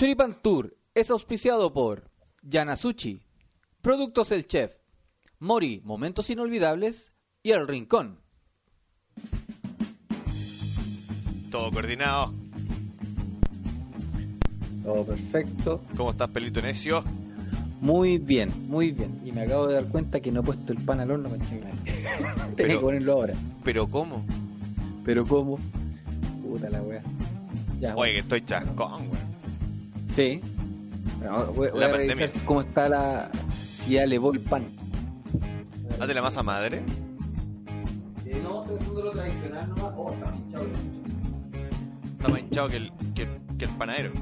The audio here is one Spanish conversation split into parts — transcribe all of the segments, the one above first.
Choripan Tour es auspiciado por Yanasuchi, Productos El Chef, Mori, Momentos Inolvidables y El Rincón. Todo coordinado. Todo perfecto. ¿Cómo estás, pelito necio? Muy bien, muy bien. Y me acabo de dar cuenta que no he puesto el pan al horno. Tenía Pero- que ponerlo ahora. ¿Pero cómo? Pero ¿cómo? Puta la wea. Ya, Oye, que estoy chascón, weón. Sí. Bueno, voy, voy La a pandemia. revisar cómo está la. Si ya elevó el pan. ¿Hazte la masa madre? Eh, no, estoy haciendo lo tradicional nomás. Oh, está pinchado. Está más hinchado que el, que, que el panadero.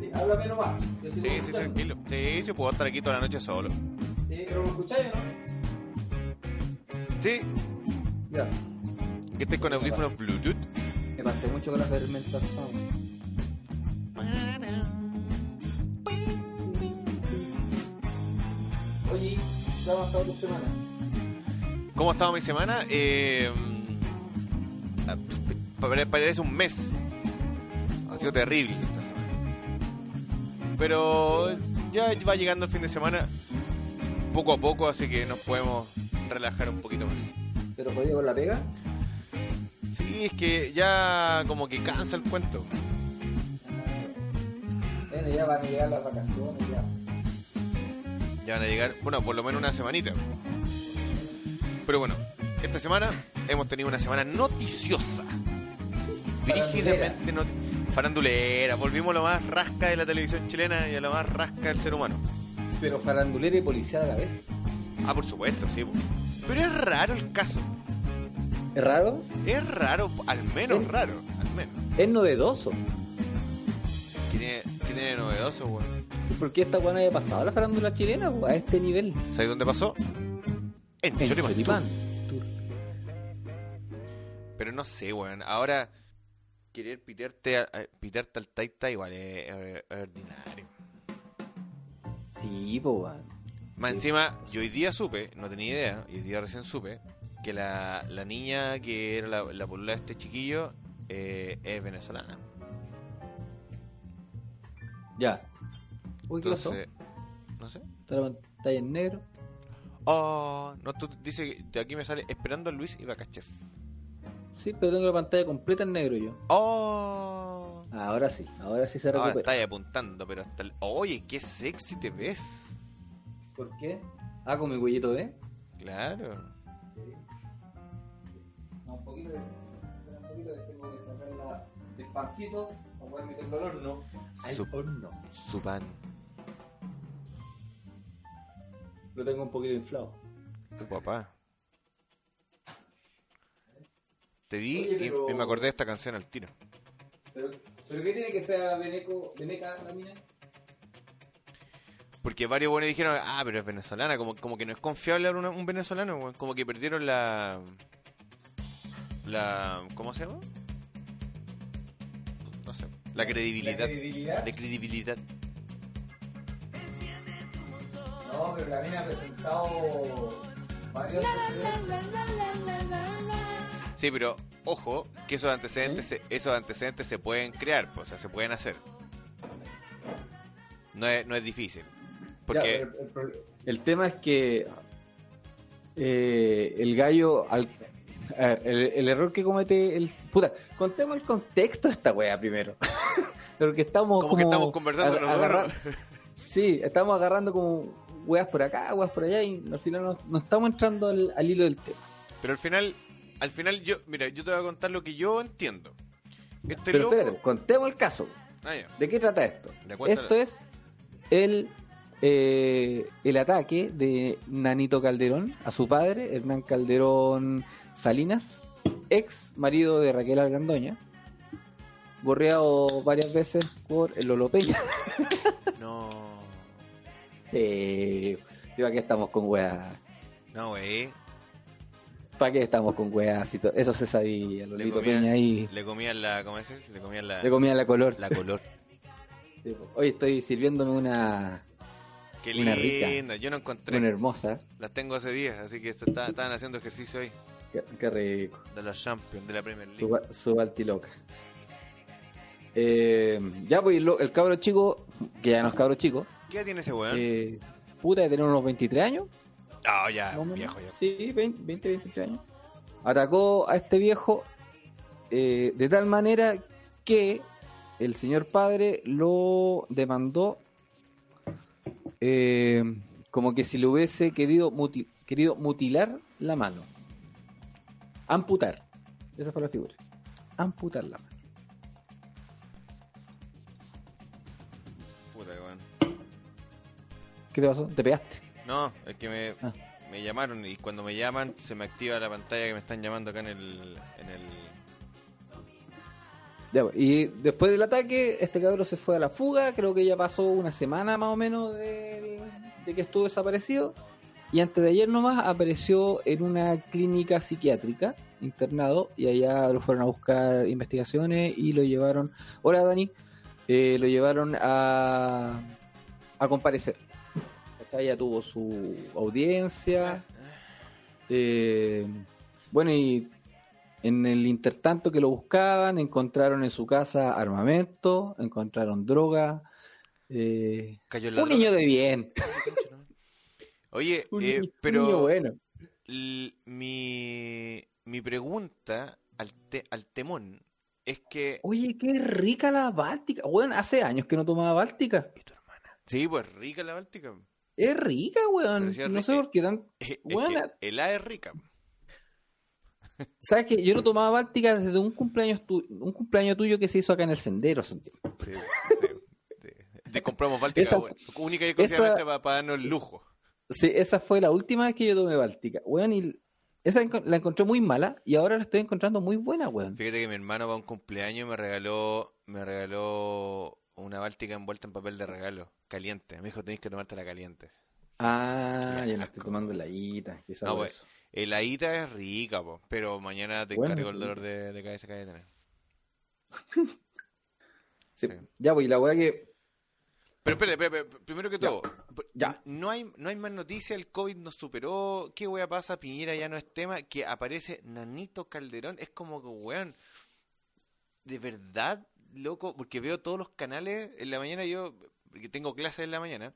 Sí, háblame nomás. Yo Sí, sí, tranquilo. Sí, sí, puedo estar aquí toda la noche solo. Sí, pero ¿me escucháis o no? Sí, Ya. que estés con audífonos Bluetooth. Me pasé mucho con la fermentación. ¿Cómo ha estado tu semana? ¿Cómo ha estado mi semana? Eh, pare- parece un mes. Ha sido terrible esta semana. Pero ya va llegando el fin de semana poco a poco, así que nos podemos relajar un poquito más. ¿Pero jodido con la pega? Sí, es que ya como que cansa el cuento. Bueno, ya van a llegar las vacaciones, ya. Ya van a llegar, bueno, por lo menos una semanita. Pero bueno, esta semana hemos tenido una semana noticiosa. Brígidamente noti- farandulera. Volvimos a lo más rasca de la televisión chilena y a lo más rasca del ser humano. Pero farandulera y policial a la vez. Ah, por supuesto, sí. Pero es raro el caso. ¿Es raro? Es raro, al menos ¿Eh? raro. Al menos. Es novedoso. ¿Qué tiene, qué tiene de novedoso, weón? ¿Por qué esta weá no había pasado a la farándula chilena a este nivel? ¿Sabes dónde pasó? En, En Choripán. Choripán. Pero no sé, weón. Ahora, querer pitarte, a- a- pitarte al taita igual es, es- es ordinario. Sí, po, weón. Más Sí. encima, yo hoy día supe, no tenía idea, y hoy día recién supe, que la, la niña que era la, la de este chiquillo eh, es venezolana. Ya. Uy, ¿qué pasó? Entonces, no sé. Está la pantalla en negro. Oh, no, tú dice que de aquí me sale esperando a Luis y. Sí, pero tengo la pantalla completa en negro yo. Oh, Ahora sí, ahora sí se ahora recupera. está ahí apuntando, pero hasta el... Oye, qué sexy te ves. ¿Por qué? Ah, con mi huellito, ¿eh? Claro. No, un poquito de... Un poquito de... Tengo que sacarla despacito para poder meterlo al horno. Al Su- horno. Su pan. Lo tengo un poquito inflado. Tu papá. Te vi Oye, y- pero- y, me acordé de esta canción al tiro. ¿Pero, ¿pero qué tiene que ser Veneco, Veneca la mina? Porque varios buenos dijeron, ah, pero es venezolana, como, como que no es confiable hablar un venezolano, como que perdieron la... la ¿Cómo se llama? No sé. La credibilidad. ¿La credibilidad? De credibilidad. No, pero la mina ha presentado varios Sí, pero ojo, que esos antecedentes, se, esos antecedentes se pueden crear, pues, o sea, se pueden hacer. No es, no es difícil. Porque... Ya, el, el pro- el tema es que eh, el gallo, al, a ver, el, el error que comete el. Puta, contemos el contexto de esta wea primero. Porque estamos. Como que estamos conversando nosotros. Sí, estamos agarrando como weas por acá, weas por allá y al final no, no estamos entrando al, al hilo del tema. Pero al final, al final yo, mira, yo te voy a contar lo que yo entiendo. Este Pero loco... espérate, contemos el caso. Ah. ¿De qué trata esto? Esto es el, eh, el ataque de Nanito Calderón a su padre, Hernán Calderón Salinas, ex marido de Raquel Algandoña, borreado varias veces por el Lolo Peña. No, Sí, sí, ¿para qué estamos con weas? no, güey. ¿Para qué estamos con weas? Eso se sabía, Le Lolito Peña comían, ahí le comían la, ¿cómo es? Le comían la, le comía la color. la color. Sí. Hoy estoy sirviéndome una, Qué Una rica. linda. Yo no encontré. una hermosa. Las tengo hace días, así que está- estaban haciendo ejercicio hoy. Qué, qué rico. De los Champions, de la Premier League. Su, su altiloca. Eh, ya, pues lo- el cabro chico, que ya no es cabro chico, ¿Qué edad tiene ese weón? eh, puta, de tener unos 23 años. Ah, ya, más o menos. viejo ya. Sí, 20, 20, 23 años. Atacó a este viejo eh, de tal manera que el señor padre lo demandó eh, como que si le hubiese querido, querido mutilar la mano. Amputar. Esa fue la figura. Amputar la mano. ¿Qué te pasó? ¿Te pegaste? No, es que me, Ah. me llamaron y cuando me llaman se me activa la pantalla que me están llamando acá en el... En el... Ya, pues, y después del ataque, este cabrón se fue a la fuga. Creo que ya pasó una semana más o menos de, de que estuvo desaparecido. Y antes de ayer nomás apareció en una clínica psiquiátrica internado. Y allá lo fueron a buscar investigaciones y lo llevaron. Hola Dani. Eh, lo llevaron a, a comparecer. ¿Cachai? Ya tuvo su audiencia. Eh, bueno, y en el intertanto que lo buscaban, encontraron en su casa armamento, encontraron droga. eh, Cayó un droga. niño de bien. Oye, eh, pero bueno. mi, mi pregunta al, te- al temón es que... Oye, qué rica la Báltica. Bueno, hace años que no tomaba Báltica. ¿Y tu hermana? Sí, pues rica la Báltica. Es rica, weón. Pero si es No sé por qué tan. Es que el A es rica. ¿Sabes que Yo no tomaba Báltica desde un cumpleaños, tu- un cumpleaños tuyo que se hizo acá en el sendero hace un tiempo. Sí, sí. Te, te compramos Báltica, Esa- weón. única y exclusivamente para, para darnos el lujo. Sí, esa fue la última vez que yo tomé Báltica. Weón, y esa la encontré muy mala y ahora la estoy encontrando muy buena, weón. Fíjate que mi hermano para un cumpleaños me regaló, me regaló una Báltica envuelta en papel de regalo, caliente. Me dijo, tenéis que tomártela caliente. Ah, yo no asco. estoy tomando la guita. quizá No, pues. El aita es rica, po, pero mañana te Bueno, encargo el dolor de, de cabeza que hay tener. Sí. sí. Ya, pues, y la weá que. Pero espera, espera, espera, primero que Ya. todo, Ya. no hay no hay más noticias, el COVID nos superó, ¿qué wea pasa? Piñera ya no es tema, que aparece Nanito Calderón, es como que, weón, de verdad, loco, porque veo todos los canales, en la mañana yo, porque tengo clases en la mañana,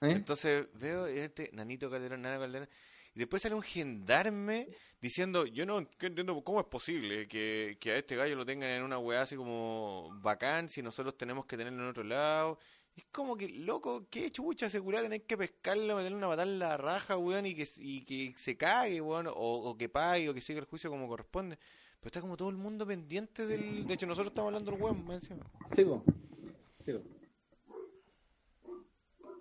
¿eh? entonces veo este Nanito Calderón, Nana Calderón, y después sale un gendarme diciendo, yo no entiendo cómo es posible que, que a este gallo lo tengan en una weá así como bacán si nosotros tenemos que tenerlo en otro lado. Es como que, loco, qué chucha seguridad tener que pescarlo, meterle una patada en la raja, weón, y que, y que se cague, weón, o, o que pague, o que siga el juicio como corresponde. Pero está como todo el mundo pendiente del... De hecho, nosotros estamos hablando del weón, más encima. Sí, po. Sí, po.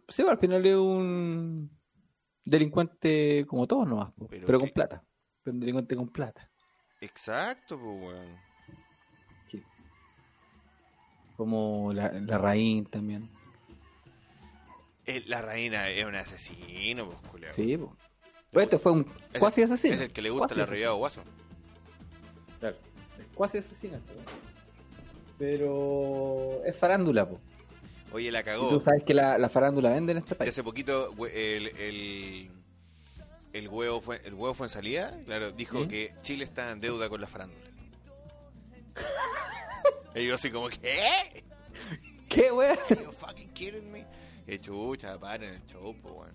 Sí, po, al final es un delincuente como todos nomás, po. Pero con plata. Pero un delincuente con plata. Exacto, pues, weón. Sí. Como la, la Raín también. Eh, La reina es un asesino, pues, culiao. Sí. Pero este fue un cuasi asesino. Es el que le gusta la realidad guaso. Claro. Es cuasi asesinato. Pero es farándula, po. Oye, la Y cagó. tú sabes que la, la farándula vende en este Y país. hace poquito el, el, el huevo fue el huevo fue en salida, claro, dijo ¿Sí? que Chile está en deuda con la farándula. y yo así como, ¿qué? ¿Qué, weón? You fucking kidding me? Chucha, paren el show, po, weón.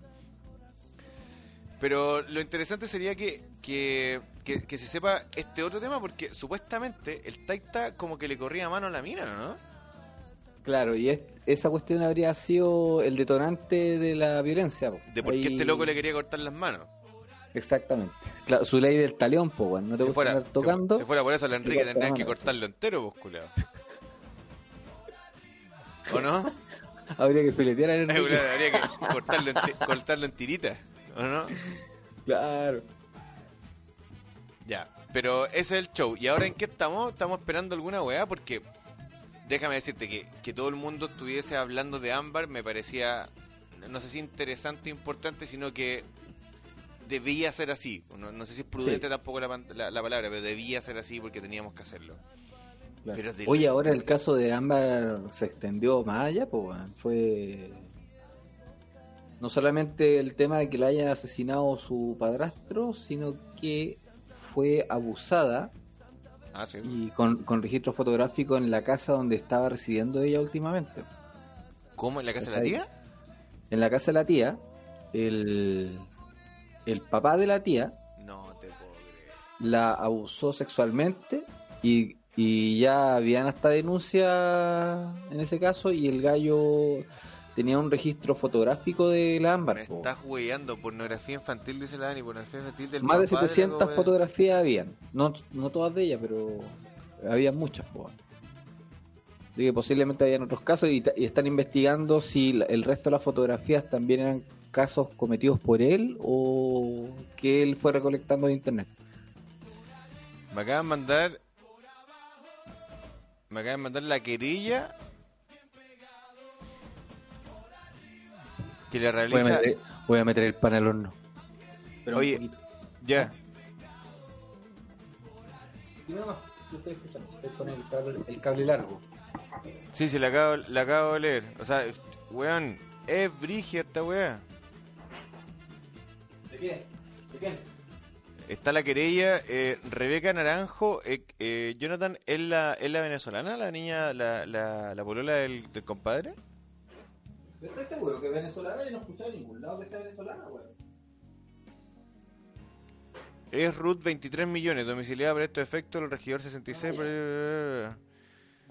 Pero lo interesante sería que, que, que, que se sepa este otro tema porque supuestamente el Taita como que le corría mano a la mina, ¿no? Claro, y es- esa cuestión habría sido el detonante de la violencia. po. De por qué Ahí- este loco le quería cortar las manos. Exactamente. Claro, su ley del talión, pues, bueno, no te Si fuera, andar tocando. si fuera por eso, el Enrique tendrían la que cortarlo entero, pues, culiao. ¿O no? Habría que filetear a Enrique. Habría que cortarlo en, cortarlo en tiritas, ¿o no? Claro. Ya, pero ese es el show. ¿Y ahora en qué estamos? Estamos esperando alguna weá porque déjame decirte que, que todo el mundo estuviese hablando de Ámbar me parecía, no sé si interesante o importante, sino que debía ser así. No, no sé si es prudente Sí. tampoco la, la- la palabra, pero debía ser así porque teníamos que hacerlo. claro. Pero de- Oye, ahora el caso de Ámbar se extendió más allá, pues, fue. No solamente el tema de que la haya asesinado su padrastro, sino que fue abusada Ah, sí. y con, con registro fotográfico en la casa donde estaba residiendo ella últimamente. ¿Cómo? ¿En la casa de la tía? En la casa de la tía, el, el papá de la tía No te puedo creer. la abusó sexualmente y, y ya habían hasta denuncia en ese caso y el gallo tenía un registro fotográfico de la ámbar. Me estás hueando. Pornografía infantil, dice la Dani. Pornografía infantil del Más de papá la 700 wea. fotografías habían. No, no todas de ellas, pero había muchas. po. Así que posiblemente habían otros casos y, y están investigando si el resto de las fotografías también eran casos cometidos por él o que él fue recolectando de internet. Me acaban de mandar. Me acaban de mandar la querella. Que le Voy a meter, voy a meter el pan al horno. Pero Oye. Ya. Estoy con el cable, el cable largo. Sí, sí, la acabo, la acabo de leer. O sea, weón, es brigia esta weá. ¿De qué? ¿De qué? Está la querella, eh, Rebeca Naranjo, eh, eh, Jonathan, ¿es la, ¿es la venezolana, la niña, la, la, la polola del, del compadre? ¿Estás seguro que es venezolana? Yo no escuchado en ningún lado que sea venezolana, weón. Es Ruth 23 millones, domiciliada por estos efectos, el regidor 66... Ah, por-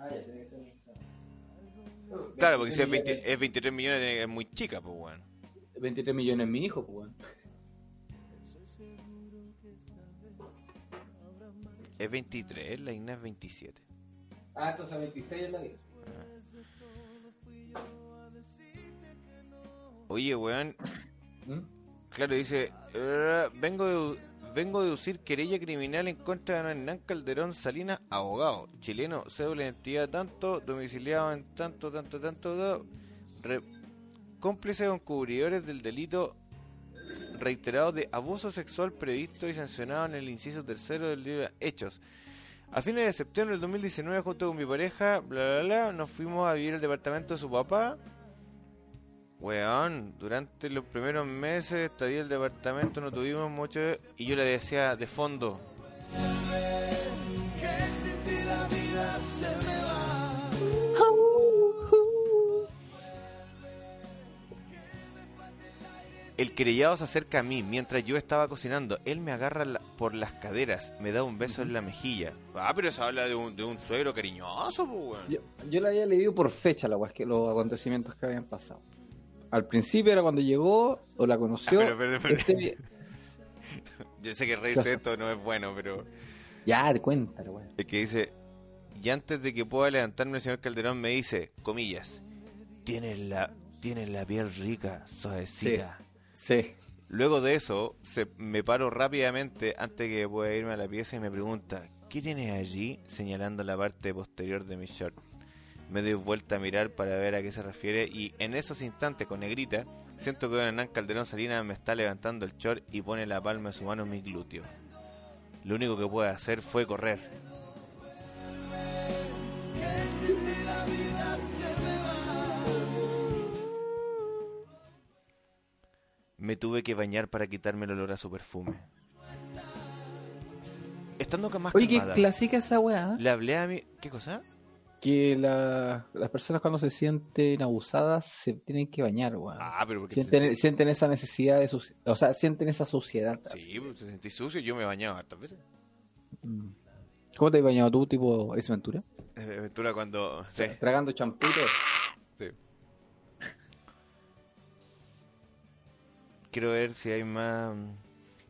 Ah, ya, tiene que ser. Claro, porque si es, 20 es 23 millones es muy chica, pues weón. 23 millones mi hijo, pues, weón. Es 23, la Igna es 27. Ah, entonces 26 es la 10. Oye, weón, ¿Mm? Claro, dice, eh, vengo de, vengo a deducir querella criminal en contra de Hernán Calderón Salinas, abogado, chileno, cédula de identidad tanto, domiciliado en tanto, tanto, tanto, re- cómplice con cubridores del delito reiterado de abuso sexual previsto y sancionado en el inciso tercero del libro de Hechos. A fines de septiembre del 2019, junto con mi pareja, bla, bla, bla, nos fuimos a vivir al departamento de su papá. Weón, durante los primeros meses estadía del departamento no tuvimos mucho y yo le decía de fondo. El querellado se acerca a mí mientras yo estaba cocinando. Él me agarra por las caderas, me da un beso en la mejilla. Ah, pero eso habla de un, de un suegro cariñoso, weón. Yo, yo le había leído por fecha la los acontecimientos que habían pasado. Al principio era cuando llegó o la conoció. Ah, pero, pero, pero- este Yo sé que reírse esto no es bueno, pero... Ya, cuéntalo, weón. El que dice, y antes de que pueda levantarme el señor Calderón me dice, comillas, tienes la, tienes la piel rica, suavecita. Sí. Luego de eso, se, me paro rápidamente antes que pueda irme a la pieza y me pregunta, ¿qué tienes allí? señalando la parte posterior de mi short. Me doy vuelta a mirar para ver a qué se refiere y en esos instantes con negrita siento que don Hernán Calderón Salinas me está levantando el short y pone la palma de su mano en mi glúteo. Lo único que pude hacer fue correr. Me tuve que bañar para quitarme el olor a su perfume. Estando más Oye, qué clásica esa weá. le hablé a mi... ¿Qué cosa? Que la- las personas cuando se sienten abusadas se tienen que bañar, weón. Ah, pero porque sienten, sienten esa necesidad de suci- O sea, sienten esa suciedad. sí, pues, se sentí sucio. Yo me bañaba hartas veces. Mm. ¿Cómo te has bañado tú, tipo Ace Ventura? Eh, Ventura cuando... Sí, Tragando todo. sí. Quiero ver si hay más...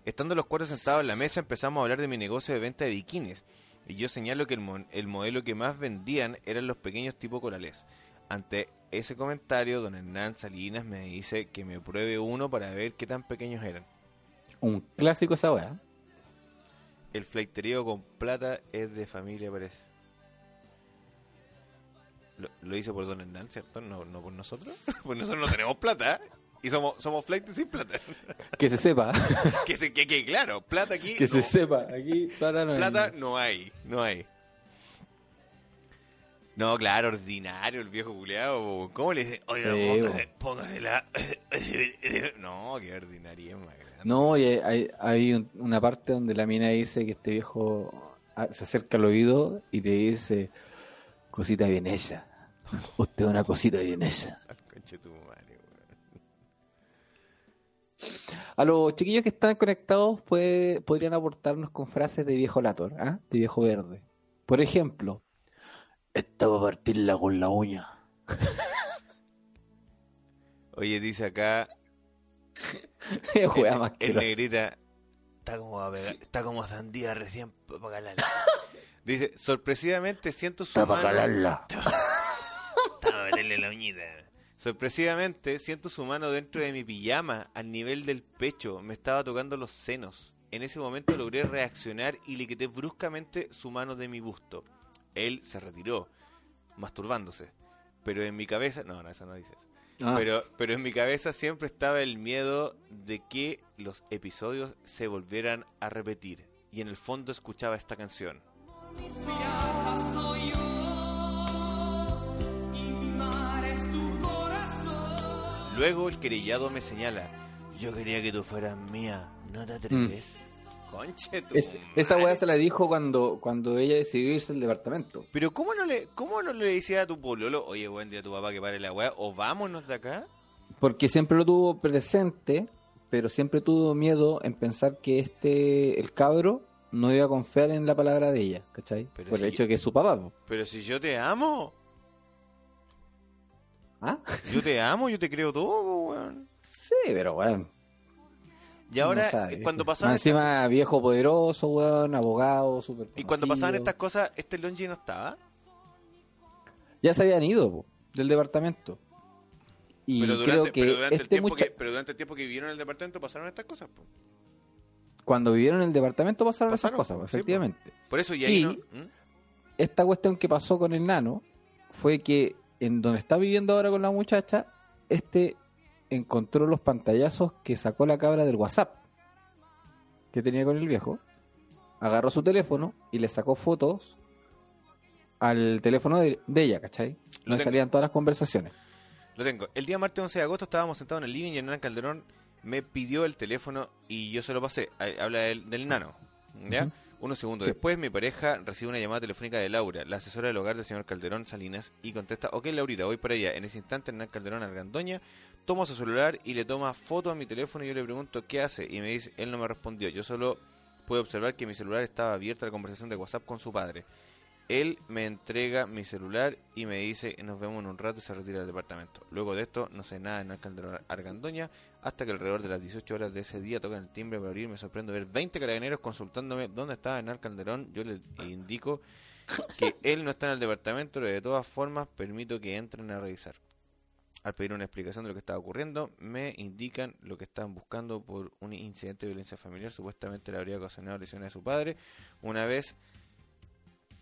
Estando los cuatro sentados en la mesa empezamos a hablar de mi negocio de venta de bikinis. Y yo señalo que el, mon- el modelo que más vendían eran los pequeños tipo corales. Ante ese comentario, don Hernán Salinas me dice que me pruebe uno para ver qué tan pequeños eran. Un clásico esa weá. El fleiterío con plata es de familia, parece. Lo, lo hizo por Don Hernán, ¿cierto? No, no por nosotros. pues nosotros no tenemos plata. Y somos, somos flight sin plata. Que se sepa. que se que, que claro, plata aquí. que no. se sepa. Aquí plata no hay. Plata no hay, no hay. No, claro, ordinario el viejo culeado. ¿Cómo le dice? Oiga, Sí, póngase, póngase la... no, qué ordinario más grande. No, y hay, hay un- una parte donde la mina dice que este viejo ah, se acerca al oído y te dice, cosita bien hecha. Usted una cosita bien hecha. A los chiquillos que están conectados puede- podrían aportarnos con frases de viejo lator, ¿ah? de viejo verde. Por ejemplo, esta va a partirla con la uña. Oye, dice acá Juega el, negrita está como a está como sandía recién para calarla. Dice, sorpresivamente siento su Está para calarla. Estaba a meterle la uñita. Sorpresivamente siento su mano dentro de mi pijama al nivel del pecho. Me estaba tocando los senos. En ese momento logré reaccionar y le quité bruscamente su mano de mi busto. Él se retiró, masturbándose. Pero en mi cabeza... No, no, eso no dice eso. Ah, Pero, pero en mi cabeza siempre estaba el miedo de que los episodios se volvieran a repetir. Y en el fondo escuchaba esta canción. Luego el querellado me señala. Yo quería que tú fueras mía. ¿No te atreves? Conche tu Mm. es- esa weá se la dijo cuando, cuando ella decidió irse al departamento. Pero ¿cómo no le, cómo no le decía a tu pololo, oye, buen día a tu papá que pare la weá, o vámonos de acá? Porque siempre lo tuvo presente, pero siempre tuvo miedo en pensar que este, el cabro, no iba a confiar en la palabra de ella, ¿cachai? Pero Por si el hecho de que es su papá. po. Pero si yo te amo, ¿Ah? yo te amo, yo te creo todo, weón. Sí, pero weón. Y ahora, no cuando pasaban estas- encima viejo poderoso, weón, abogado, súper y cuando pasaban estas cosas, este Longi no estaba. Ya se habían ido po, del departamento. Y pero durante, creo que pero durante el este tiempo mucha- que, pero durante el tiempo que vivieron en el departamento pasaron estas cosas, po. cuando vivieron en el departamento pasaron, Pasaron, esas cosas, po, sí, efectivamente. Por eso y ahí Y- no. ¿Mm? Esta cuestión que pasó con el nano fue que en donde está viviendo ahora con la muchacha, este encontró los pantallazos que sacó la cabra del WhatsApp que tenía con el viejo, agarró su teléfono y le sacó fotos al teléfono de, de ella, ¿cachai? Lo Donde salían todas las conversaciones. Lo tengo. El día martes 11 de agosto estábamos sentados en el living y Hernán Calderón me pidió el teléfono y yo se lo pasé. Habla del, del nano. ¿Ya? Unos segundos Sí. después, mi pareja recibe una llamada telefónica de Laura, la asesora del hogar del señor Calderón Salinas, y contesta, ok, Laurita, voy para allá. En ese instante, Hernán Calderón Argandoña toma su celular y le toma foto a mi teléfono y yo le pregunto qué hace. Y me dice, él no me respondió. Yo solo pude observar que mi celular estaba abierta a la conversación de WhatsApp con su padre. Él me entrega mi celular y me dice nos vemos en un rato y se retira del departamento. Luego de esto no sé nada de Hernán Calderón Argandoña hasta que alrededor de las 18 horas de ese día tocan el timbre para abrir. Me sorprende ver 20 carabineros consultándome dónde estaba Hernán Calderón. Yo les indico que él no está en el departamento, pero de todas formas permito que entren a revisar. Al pedir una explicación de lo que estaba ocurriendo, me indican lo que estaban buscando por un incidente de violencia familiar. Supuestamente le habría ocasionado lesiones a su padre. Una vez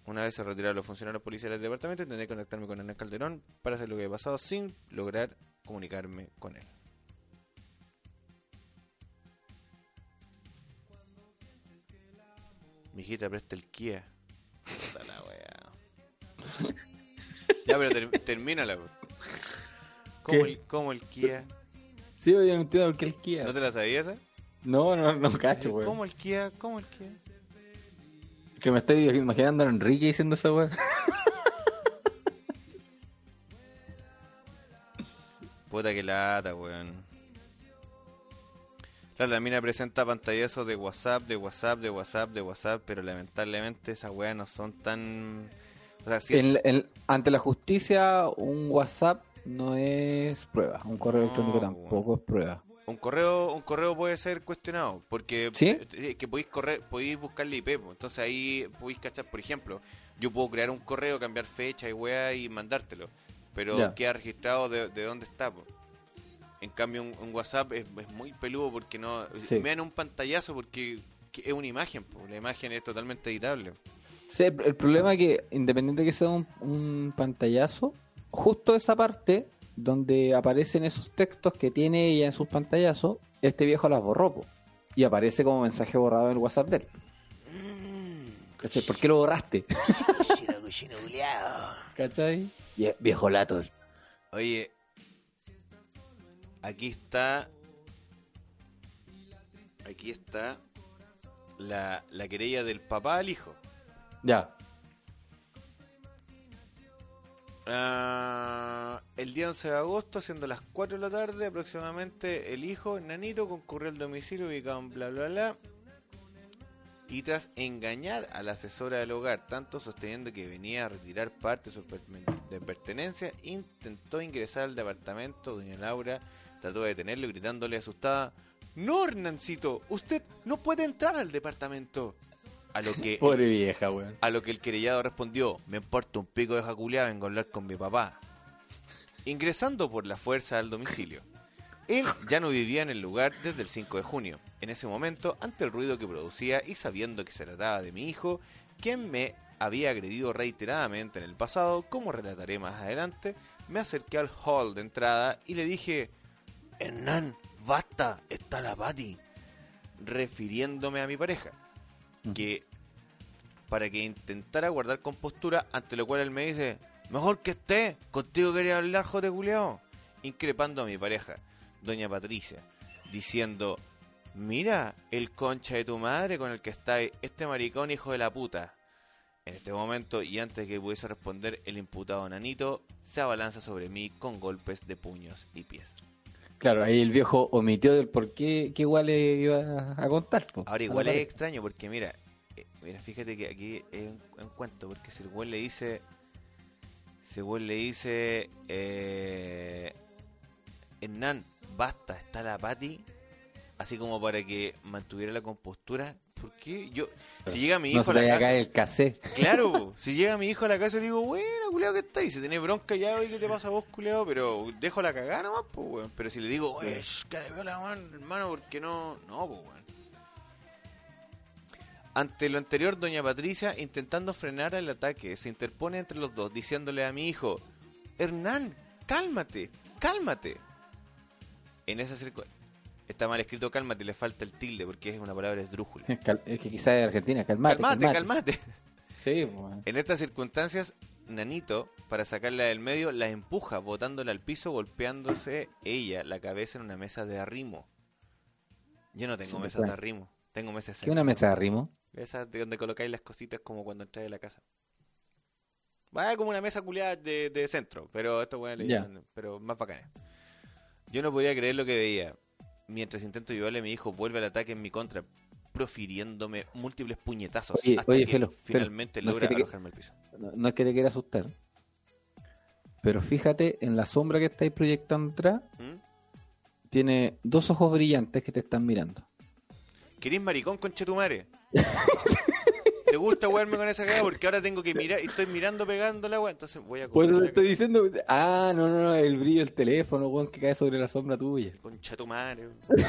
una vez se retiraron los funcionarios policiales del departamento, intenté contactarme con Hernán Calderón para hacer lo que había pasado sin lograr comunicarme con él. Mijita, presta el Kia. Puta la wea. ya, pero ter- termínala. ¿Cómo el, ¿Cómo el Kia? Sí, yo no entiendo por qué el Kia. ¿No te la sabías esa? No, no, no cacho, weón. ¿Cómo el Kia? ¿Cómo el Kia? Que me estoy imaginando a Enrique diciendo esa weón. Puta que lata, weón. Claro, la mina presenta pantallazos de WhatsApp, de WhatsApp, de WhatsApp, de WhatsApp, pero lamentablemente esas weas no son tan... O sea, si- En- en- ante la justicia, un WhatsApp no es prueba. Un correo No, electrónico tampoco es prueba. Un correo un correo puede ser cuestionado, porque ¿Sí? que podéis correr, podéis buscarle IP, entonces ahí podéis cachar, por ejemplo, yo puedo crear un correo, cambiar fecha y wea y mandártelo, pero Ya. queda registrado de, de dónde está, po. En cambio, un, un WhatsApp es, es muy peludo porque no. Sí. Me dan un pantallazo porque que es una imagen, po. la imagen es totalmente editable. Sí, el, el problema es que, independiente de que sea un, un pantallazo, justo esa parte donde aparecen esos textos que tiene ella en sus pantallazos, este viejo las borró, po. Y aparece como mensaje borrado en el WhatsApp de él. ¿Cachai? ¿Por qué lo borraste? ¿Cachai? Vie- Viejo lato. Oye, aquí está. Aquí está la, la querella del papá al hijo. Ya. Ah, el día 11 de agosto, siendo las 4 de la tarde aproximadamente, el hijo, Nanito, concurrió al domicilio ubicado en bla bla bla. Y tras engañar a la asesora del hogar, tanto sosteniendo que venía a retirar parte de su pertenencia, intentó ingresar al departamento. Doña Laura trató de detenerlo gritándole asustada: No, Hernancito, usted no puede entrar al departamento. A lo que Pobre vieja, weón. a lo que el querellado respondió, me importa un pico de jaculeada, vengo a hablar con mi papá. Ingresando por la fuerza al domicilio. Él ya no vivía en el lugar desde el 5 de junio. En ese momento, ante el ruido que producía y sabiendo que se trataba de mi hijo, quien me había agredido reiteradamente en el pasado, como relataré más adelante, me acerqué al hall de entrada y le dije, Hernán, basta, está la Pati, refiriéndome a mi pareja, que para que intentara guardar compostura, ante lo cual él me dice, mejor que esté, contigo quería hablar, jote culiao, increpando a mi pareja, doña Patricia, diciendo, mira el concha de tu madre con el que está este maricón hijo de la puta. En este momento, y antes que pudiese responder, el imputado Nanito se abalanza sobre mí con golpes de puños y pies. Claro, ahí el viejo omitió del por qué que igual le iba a contar. po. Ahora igual es extraño porque mira, eh, mira, fíjate que aquí es un, un cuento, porque si el güey le dice, si el güey le dice, eh, Hernán, basta, está la Pati, así como para que mantuviera la compostura, ¿por qué? Yo, si llega mi hijo No se a la casa, caer el cassé. claro, si llega mi hijo a la casa le digo, bueno, culeado, ¿qué está? Y si tenés bronca ya, oye, ¿qué te pasa a vos, culeado? Pero dejo la cagada nomás, pues, weón. Pero si le digo, oye, shh, que le veo la mano, hermano, porque no, no, pues, weón. Ante lo anterior, doña Patricia, intentando frenar el ataque, se interpone entre los dos, diciéndole a mi hijo, Hernán, cálmate, cálmate. En esa circunstancia, está mal escrito cálmate, le falta el tilde porque es una palabra esdrújula. Es que quizás es Argentina, calmate. Calmate, calmate. Sí, weón. En estas circunstancias, Nanito, para sacarla del medio, la empuja, botándola al piso, golpeándose ella la cabeza en una mesa de arrimo. Yo no tengo Sí, mesas de arrimo, tengo mesas ¿Qué una mesa de arrimo? Esas de donde colocáis las cositas como cuando entráis a la casa. Va como una mesa culiada de, de centro, pero esto bueno, llaman, pero más bacana. Yo no podía creer lo que veía. Mientras intento ayudarle, mi hijo vuelve al ataque en mi contra, profiriéndome múltiples puñetazos Oye, hasta oye, que Felo, Felo, finalmente no es logra que arrojarme al piso. No, no es que te quiera asustar. Pero fíjate, en la sombra que estáis proyectando atrás, ¿Mm? tiene dos ojos brillantes que te están mirando. ¿Querés maricón, conchetumare? ¿Te gusta wearme con esa cara? Porque ahora tengo que mirar y estoy mirando pegando la weá, entonces voy a Pues la estoy diciendo. Ah, no, no, no, el brillo del teléfono, weón, que cae sobre la sombra tuya. Conchetumare. weón.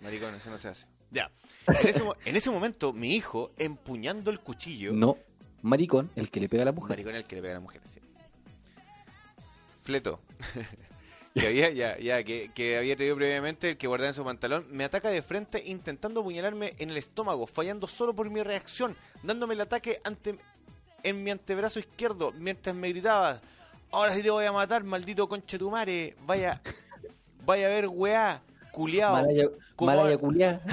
Maricón, eso no se hace. Ya. En ese, en ese momento, mi hijo, empuñando el cuchillo, No, maricón, el que le pega a la mujer. Maricón es el que le pega a la mujer, sí. Fleto. que había, ya, ya, que, que había traído previamente, el que guardaba en su pantalón, me ataca de frente intentando apuñalarme en el estómago, fallando solo por mi reacción, dándome el ataque ante, en mi antebrazo izquierdo, mientras me gritaba, ahora sí te voy a matar, maldito conchetumare, vaya, vaya a ver, weá, culiao. Malaya, ¿Cómo malaya culiá.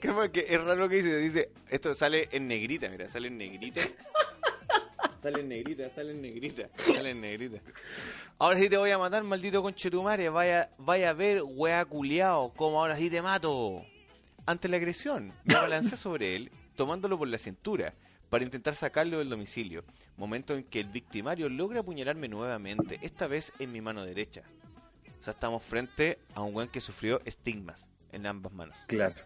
Que es raro lo que dice. Dice, esto sale en negrita, mira, sale en negrita. Sale en negrita, sale en negrita, sale en negrita. Ahora sí te voy a matar, maldito conchetumare. Vaya, vaya a ver, wea culiao, como ahora sí te mato. Ante la agresión, me abalancé sobre él, tomándolo por la cintura, para intentar sacarlo del domicilio. Momento en que el victimario logra apuñalarme nuevamente, esta vez en mi mano derecha. O sea, estamos frente a un weón que sufrió estigmas en ambas manos. Claro.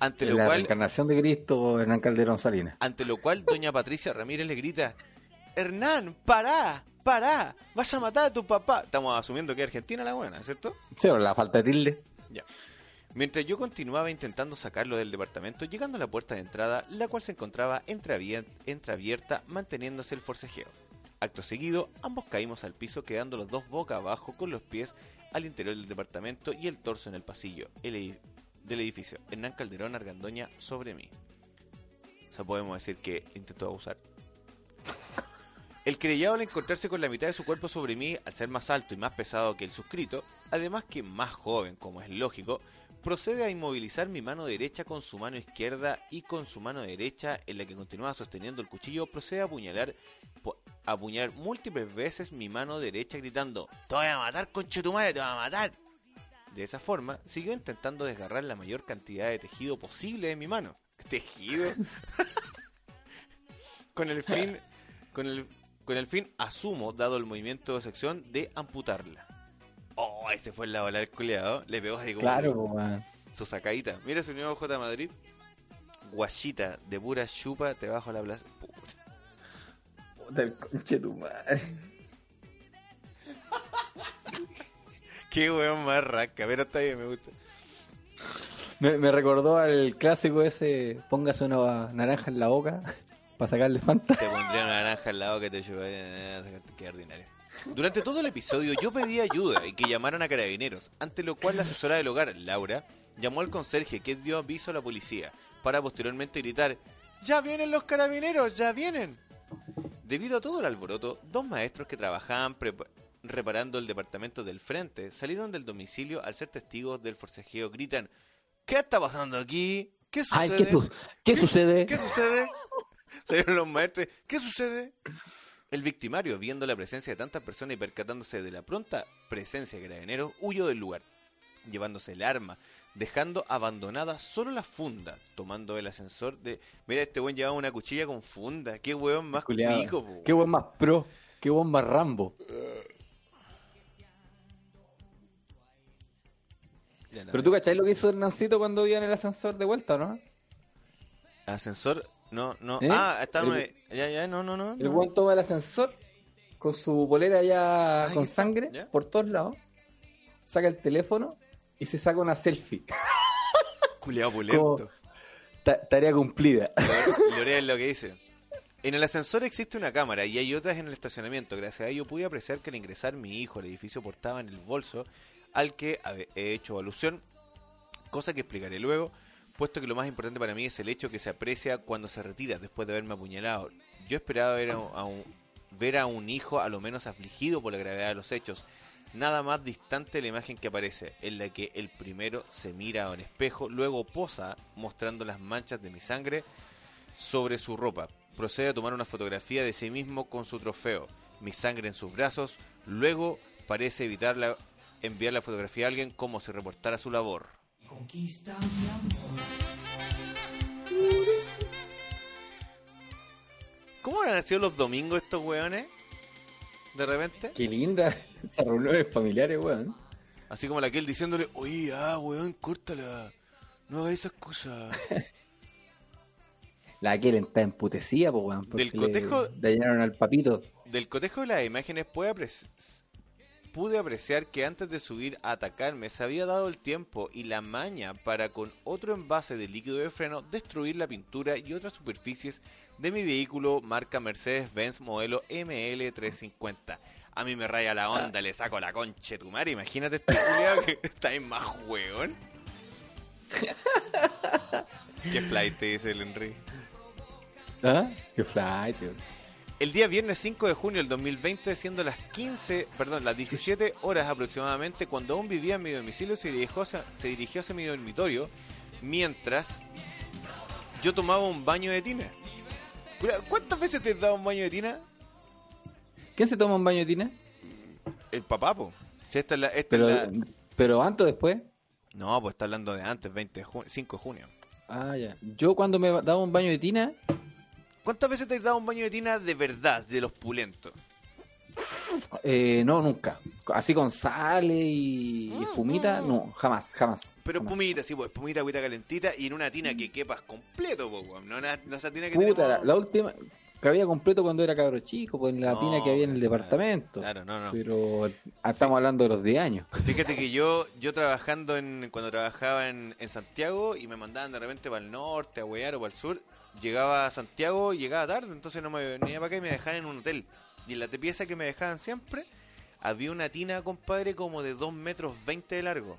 Ante lo la cual reencarnación de Cristo, Hernán Calderón Salinas. Ante lo cual doña Patricia Ramírez le grita, Hernán, pará, pará, vas a matar a tu papá. Estamos asumiendo que Argentina la buena, ¿cierto? Sí, pero la falta de tilde. Ya. Mientras yo continuaba intentando sacarlo del departamento, llegando a la puerta de entrada, la cual se encontraba entreabier- entreabierta, manteniéndose el forcejeo. Acto seguido, ambos caímos al piso, quedando los dos boca abajo con los pies al interior del departamento y el torso en el pasillo el del edificio. Hernán Calderón Argandoña sobre mí. O sea, podemos decir que intentó abusar. El querellado al encontrarse con la mitad de su cuerpo sobre mí, al ser más alto y más pesado que el suscrito, Además que más joven, como es lógico, procede a inmovilizar mi mano derecha con su mano izquierda y con su mano derecha, en la que continuaba sosteniendo el cuchillo, procede a apuñalar, pu- a apuñalar múltiples veces mi mano derecha gritando, te voy a matar, conche tu madre, te voy a matar. De esa forma, siguió intentando desgarrar la mayor cantidad de tejido posible de mi mano. ¿Tejido? con el fin, con el, con el fin, asumo, dado el movimiento de sección, de amputarla. Oh, ese fue el la bola del culeado. Le pegó así como Claro, weón. su sacadita. Mira su nuevo J Madrid. Guachita, de pura chupa, te bajo la plaza. Puta. Puta el conche tu madre. Qué weón más raca. Pero está bien, me gusta. Me, me recordó al clásico ese, póngase una naranja en la boca para sacarle fanta. Te pondría una naranja al lado que te lleva. Qué ordinario. Durante todo el episodio yo pedí ayuda y que llamaran a carabineros, ante lo cual la asesora del hogar, Laura, llamó al conserje que dio aviso a la policía, para posteriormente gritar, ¡Ya vienen los carabineros! ¡Ya vienen! Debido a todo el alboroto, dos maestros que trabajaban reparando el departamento del frente salieron del domicilio al ser testigos del forcejeo. Gritan, ¿qué está pasando aquí? ¿Qué sucede? Ay, ¿qué, sus- ¿qué sucede? ¿Qué sucede? Salieron los maestros. ¿Qué sucede? El victimario, viendo la presencia de tantas personas y percatándose de la pronta presencia de carabineros, huyó del lugar, llevándose el arma, dejando abandonada solo la funda, tomando el ascensor de... Mira, este buen llevaba una cuchilla con funda. Qué hueón más Culeado. pico, po. Qué buen más pro. Qué buen más Rambo. Pero tú cachai lo que hizo Hernancito cuando iba en el ascensor de vuelta, ¿no? Ascensor, no, no. ¿Eh? Ah, está... El- Ya, ya, no, no, no. El no. buen toma el ascensor con su polera ya Ay, con ¿qué- sangre ya? por todos lados. Saca el teléfono y se saca una selfie. Culeado pulento. Ta- tarea cumplida. Lorea es lo que dice. En el ascensor existe una cámara y hay otras en el estacionamiento. Gracias a ello pude apreciar que al ingresar mi hijo al edificio portaba en el bolso al que he hecho alusión, cosa que explicaré luego, puesto que lo más importante para mí es el hecho que se aprecia cuando se retira después de haberme apuñalado. Yo esperaba ver a, un- a un, ver a un hijo a lo menos afligido por la gravedad de los hechos. Nada más distante la imagen que aparece, en la que el primero se mira un espejo, luego posa mostrando las manchas de mi sangre sobre su ropa. Procede a tomar una fotografía de sí mismo con su trofeo, mi sangre en sus brazos. Luego parece evitar la- enviar la fotografía a alguien como si reportara su labor. Conquista mi amor. ¿Cómo habrán sido los domingos estos weones? De repente. Qué linda. Esas reuniones familiares, weón. Así como la que él diciéndole, oye, ah, weón, córtala. No hagas esas cosas. La que está emputecida, pues, weón. Del cotejo- Le dañaron al papito. Del cotejo de las imágenes apreci- pude apreciar que antes de subir a atacarme se había dado el tiempo y la maña para con otro envase de líquido de freno destruir la pintura y otras superficies de mi vehículo marca Mercedes-Benz modelo ML350. A mí me raya la onda, le saco la concha de tu madre. Imagínate este culiao que está ahí más hueón. ¿Qué flight te dice el Henry? ¿Ah? Qué flight, weón. El día viernes 5 de junio del 2020, siendo las 15, perdón, las 17 horas aproximadamente, cuando aún vivía en mi domicilio, se dirigió hacia, se dirigió hacia mi dormitorio mientras yo tomaba un baño de tina. ¿Cuántas veces te has dado un baño de tina? ¿Quién se toma un baño de tina? El papapo. Si esta es la, esta Pero, es la- pero antes o después. No, pues está hablando de antes, 20 de junio, 5 de junio. Ah, ya. Yo cuando me daba un baño de tina, ¿Cuántas veces te has dado un baño de tina de verdad, de los pulentos? eh, no, nunca. Así con sal y Mm, espumita, no, jamás, jamás. Pero jamás. espumita, sí, pues espumita, agüita calentita y en una tina que quepas completo, weón. No, una- no esa tina que Puta, la, tenemos- la última que había completo cuando era cabro chico, pues en la No, tina que había en el claro, departamento. Claro, no, no. Pero ah, estamos hablando de los 10 años. Fíjate que yo, yo trabajando en, cuando trabajaba en, en Santiago y me mandaban de repente para el norte, a Huear o para el sur, llegaba a Santiago y llegaba tarde, entonces no me venía para acá y me dejaban en un hotel. Y en la pieza que me dejaban siempre, había una tina, compadre, como de 2 metros 20 de largo.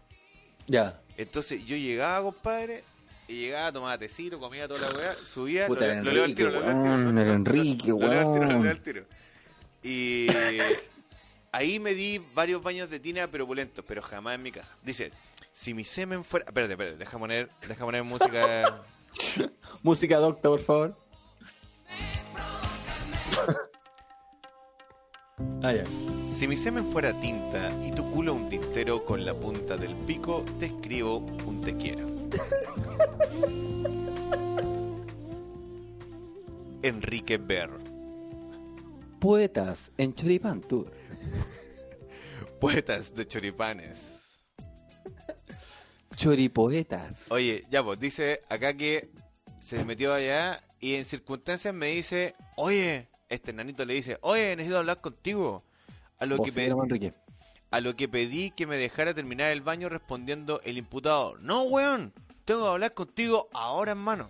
Ya. Entonces yo llegaba, compadre, y llegaba, tomaba tecito, comía toda la weá, subía, Puta, lo, lo leo al tiro, lo leo al tiro. weón, el Enrique, Lo leo al tiro, lo leo al tiro. Y Ahí me di varios baños de tina, pero opulentos, pero jamás en mi casa. Dice, si mi semen fuera... Espérate, espérate, deja poner, deja poner música... Música docta, por favor. ah, ya. Si mi semen fuera tinta y tu culo un tintero con la punta del pico, te escribo un te quiero. Enrique Ber. Poetas en Choripán Tour. Poetas de choripanes. Choripoetas. Oye, ya pues, dice acá que se metió allá y en circunstancias me dice, oye, este nanito le dice, oye, necesito hablar contigo. A lo, que sí, pe- hermano Enrique. a lo que pedí que me dejara terminar el baño respondiendo el imputado, no, weón, tengo que hablar contigo ahora, hermano.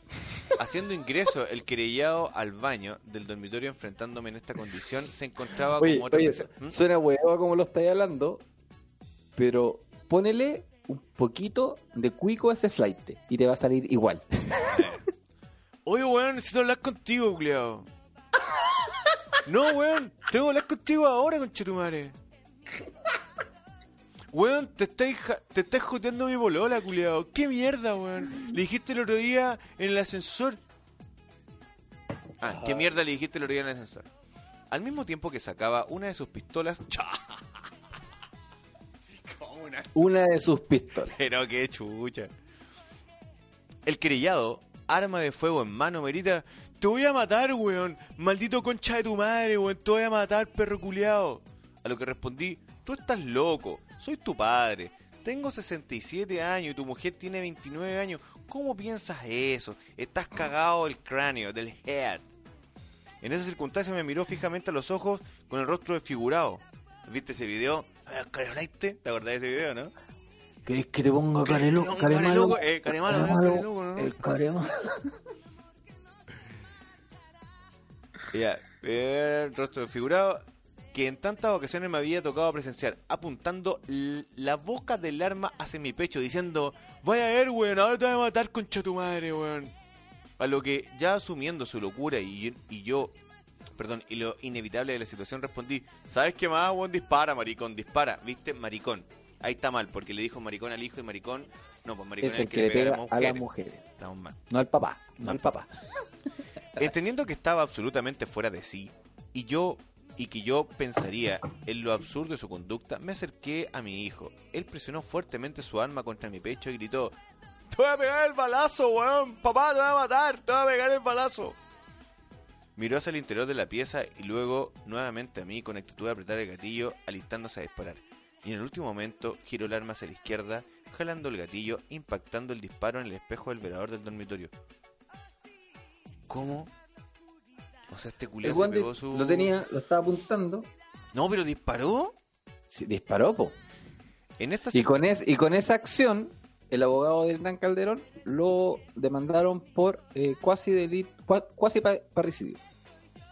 Haciendo ingreso el querellado al baño del dormitorio enfrentándome en esta condición, se encontraba Oye, como otra oye, persona. ¿Mm? suena huevo como lo estáis hablando, pero ponele un poquito de cuico a ese flight y te va a salir igual. Oye, weón, necesito hablar contigo, culiao. No, weón, tengo que hablar contigo ahora, conchetumare. Weón, te estáis, te estás joteando mi bolola, culiao. ¿Qué mierda, weón? Le dijiste el otro día en el ascensor. Ah, ¿qué mierda le dijiste el otro día en el ascensor? Al mismo tiempo que sacaba una de sus pistolas. Como una Una de sus pistolas. pero qué chucha. El querellado, arma de fuego en mano, merita. Te voy a matar, weón. Maldito concha de tu madre, weón. Te voy a matar, perro culiao. A lo que respondí, tú estás loco. Soy tu padre. Tengo 67 años y tu mujer tiene 29 años. ¿Cómo piensas eso? Estás cagado del cráneo, del head. En esa circunstancia me miró fijamente a los ojos con el rostro desfigurado. ¿Viste ese video? Ver, ¿Te acordás de ese video, no? ¿Querés que te ponga ¿Querés carelo- caremalo? eh, caremalo, eh, Caremalo, carelo, ¿no? El caremalo. Ya, el rostro desfigurado que en tantas ocasiones me había tocado presenciar, apuntando la boca del arma hacia mi pecho, diciendo, vaya a ver, weón, ahora te voy a matar, concha tu madre, weón. A lo que, ya asumiendo su locura y, y yo, perdón, y lo inevitable de la situación, respondí, ¿sabes qué más, weón? Dispara, maricón, dispara, ¿viste? Maricón. Ahí está mal, porque le dijo maricón al hijo y maricón, no, pues maricón Es el que le pega pega a las mujeres. Estamos mal. No al papá, no al papá. Entendiendo que estaba absolutamente fuera de sí y yo y que yo pensaría en lo absurdo de su conducta, me acerqué a mi hijo. Él presionó fuertemente su arma contra mi pecho y gritó: ¡Te voy a pegar el balazo, weón! ¡Papá, te voy a matar! ¡Te voy a pegar el balazo! Miró hacia el interior de la pieza y luego nuevamente a mí con actitud de apretar el gatillo, alistándose a disparar. Y en el último momento giró el arma hacia la izquierda, jalando el gatillo, impactando el disparo en el espejo del velador del dormitorio. ¿Cómo? O sea, este El culiao se pegó su... Lo tenía, lo estaba apuntando. No, pero disparó. Sí, disparó, po. En esta Y con, es, y con esa acción, el abogado de Hernán Calderón lo demandaron por eh, cuasi delito, cua- cuasi pa- parricidio.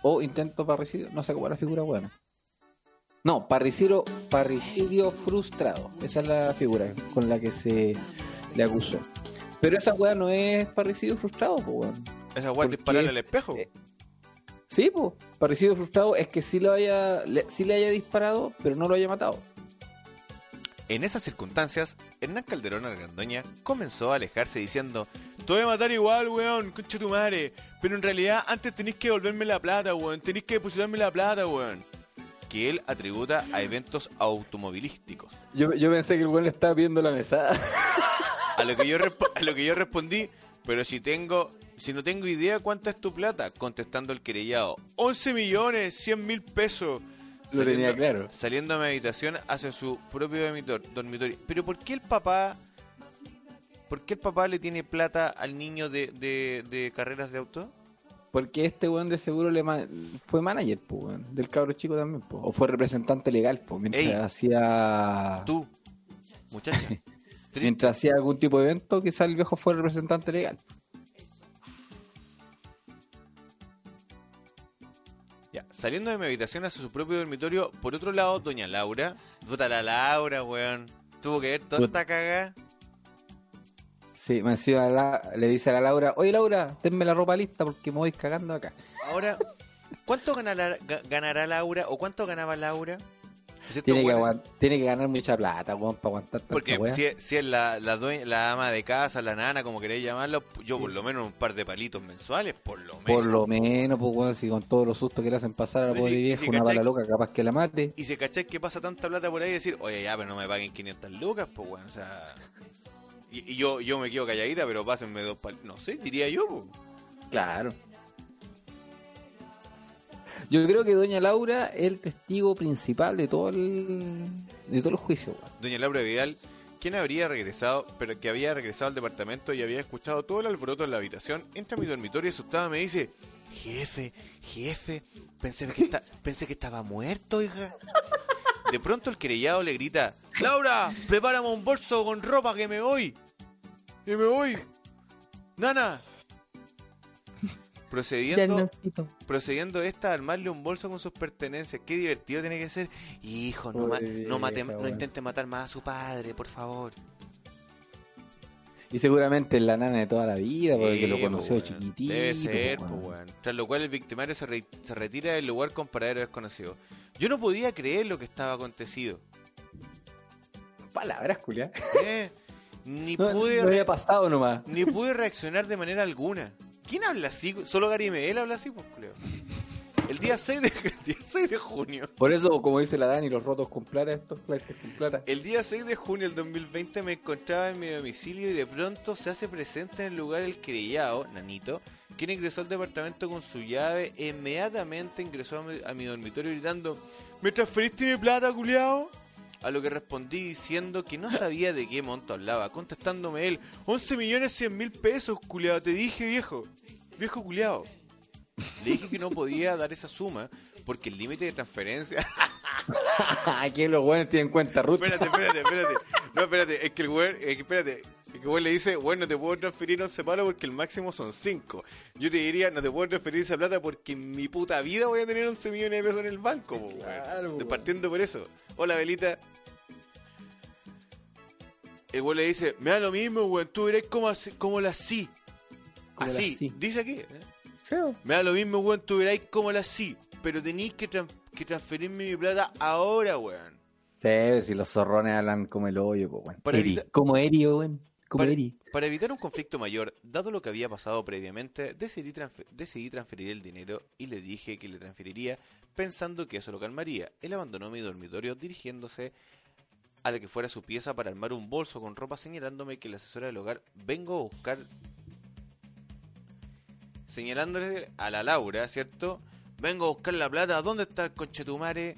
O intento parricidio, no sé cómo es la figura buena. No, parricidio, parricidio frustrado. Esa es la figura con la que se le acusó. Pero esa weá no es parricidio frustrado, pues weón. esa weá ¿por dispararle al espejo. Eh, Sí, pues. Parricidio frustrado es que sí, lo haya, le, sí le haya disparado, pero no lo haya matado. En esas circunstancias, Hernán Calderón Argandoña comenzó a alejarse diciendo: Te voy a matar igual, weón, concha tu madre. Pero en realidad antes tenéis que devolverme la plata, weón. Tenéis que depositarme la plata, weón. Que él atributa a eventos automovilísticos. Yo, yo pensé que el weón estaba pidiendo la mesada. A lo que yo, a lo que yo respondí, pero si tengo, si no tengo idea cuánta es tu plata, contestando el querellado, 11 millones, 100 mil pesos. Lo tenía claro. Saliendo a mi habitación hacia su propio dormitor- dormitorio. Pero ¿por qué el papá, por qué el papá le tiene plata al niño de, de, de carreras de auto? Porque este weón de seguro le ma- fue manager, po, weón, del cabro chico también, po, o fue representante legal, po, mientras Ey. hacía Tú, muchacha. Mientras hacía algún tipo de evento, quizá el viejo fue representante legal. Ya, saliendo de mi habitación hacia su propio dormitorio, por otro lado, doña Laura, puta la Laura, weón, tuvo que ver toda esta cagada. Sí, me encima la- le dice a la Laura, oye Laura, tenme la ropa lista porque me voy cagando acá. Ahora, ¿cuánto ganará, ga- ganará Laura o cuánto ganaba Laura? Tiene que, tiene que ganar mucha plata, weón, para aguantar Porque si, es- si es la, la, dueña- la ama de casa, la nana, como queréis llamarlo, yo por lo menos un par de palitos mensuales, por lo menos. Por lo menos, pues, weón, si con todos los sustos que le hacen pasar a la Y pobre si- vieja, si una bala loca capaz que la mate. Y si cacháis que pasa tanta plata por ahí, decir, oye, ya, pero no me paguen 500 lucas, pues, bueno, o sea... Y, y yo, yo me quedo calladita, pero pásenme dos palitos. No sé, diría yo. Claro. Yo creo que Doña Laura es el testigo principal de todo el, de todos los juicios, weón. Doña Laura Vidal, quien habría regresado, pero que había regresado al departamento y había escuchado todo el alboroto en la habitación, entra a mi dormitorio y asustada me dice, jefe, jefe, pensé que, esta- pensé que estaba muerto, hija. De pronto el querellado le grita, Laura, prepárame un bolso con ropa que me voy. Que me voy. Nana. Procediendo, procediendo esta a armarle un bolso con sus pertenencias. Qué divertido tiene que ser. Hijo, no, Uy, no, mate- no intente matar más a su padre, por favor. Y seguramente es la nana de toda la vida, porque Sí, lo conoció pues, chiquitito. Debe ser, pues, pues, weón. weón. Tras lo cual el victimario se, re- se retira del lugar con paradero desconocido. Yo no podía creer lo que estaba acontecido. Palabras, culia. ¿eh? Ni No, pude no re- había pasado nomás. ni pude reaccionar de manera alguna. ¿Quién habla así? Solo Gary Medel habla así, pues, culeo. El día 6 de, el día 6 de junio. Por eso, como dice la Dani, los rotos con plata, estos flights con plata. El día 6 de junio del 2020 me encontraba en mi domicilio y de pronto se hace presente en el lugar el querellado, Nanito, quien ingresó al departamento con su llave e inmediatamente ingresó a mi, a mi dormitorio gritando ¿Me transferiste mi plata, culiao? A lo que respondí diciendo que no sabía de qué monto hablaba, contestándome él 11 millones 100 mil pesos, culiao, te dije viejo, viejo culiao. Le dije que no podía dar esa suma porque el límite de transferencia Aquí los buenos tienen cuenta ruta. Espérate, espérate, espérate. No, espérate, es que el weón, es que espérate. Es que el weón le dice, bueno, no te puedo transferir 11 palos porque el máximo son 5. Yo te diría, no te puedo transferir esa plata porque en mi puta vida voy a tener 11 millones de pesos en el banco, po. Claro, weón. Partiendo por eso. Hola, Belita. El weón le dice, me da lo mismo, weón, tú verás como, así- como la sí. Como la Así, sí. dice aquí. ¿eh? Sí, Me da lo mismo, weón, tú veráis como la sí. Pero tenéis que, tran- que transferirme mi plata ahora, weón. Sí, si los zorrones hablan como el hoyo, pues, weón. Para Eri. Como Eri, weón. Como Para, Eri. para evitar un conflicto mayor, dado lo que había pasado previamente, decidí, decidí transferir el dinero y le dije que le transferiría pensando que eso lo calmaría. Él abandonó mi dormitorio dirigiéndose a la que fuera su pieza para armar un bolso con ropa señalándome que la asesora del hogar vengo a buscar señalándole a la Laura, ¿cierto? Vengo a buscar la plata, ¿dónde está el conchetumare?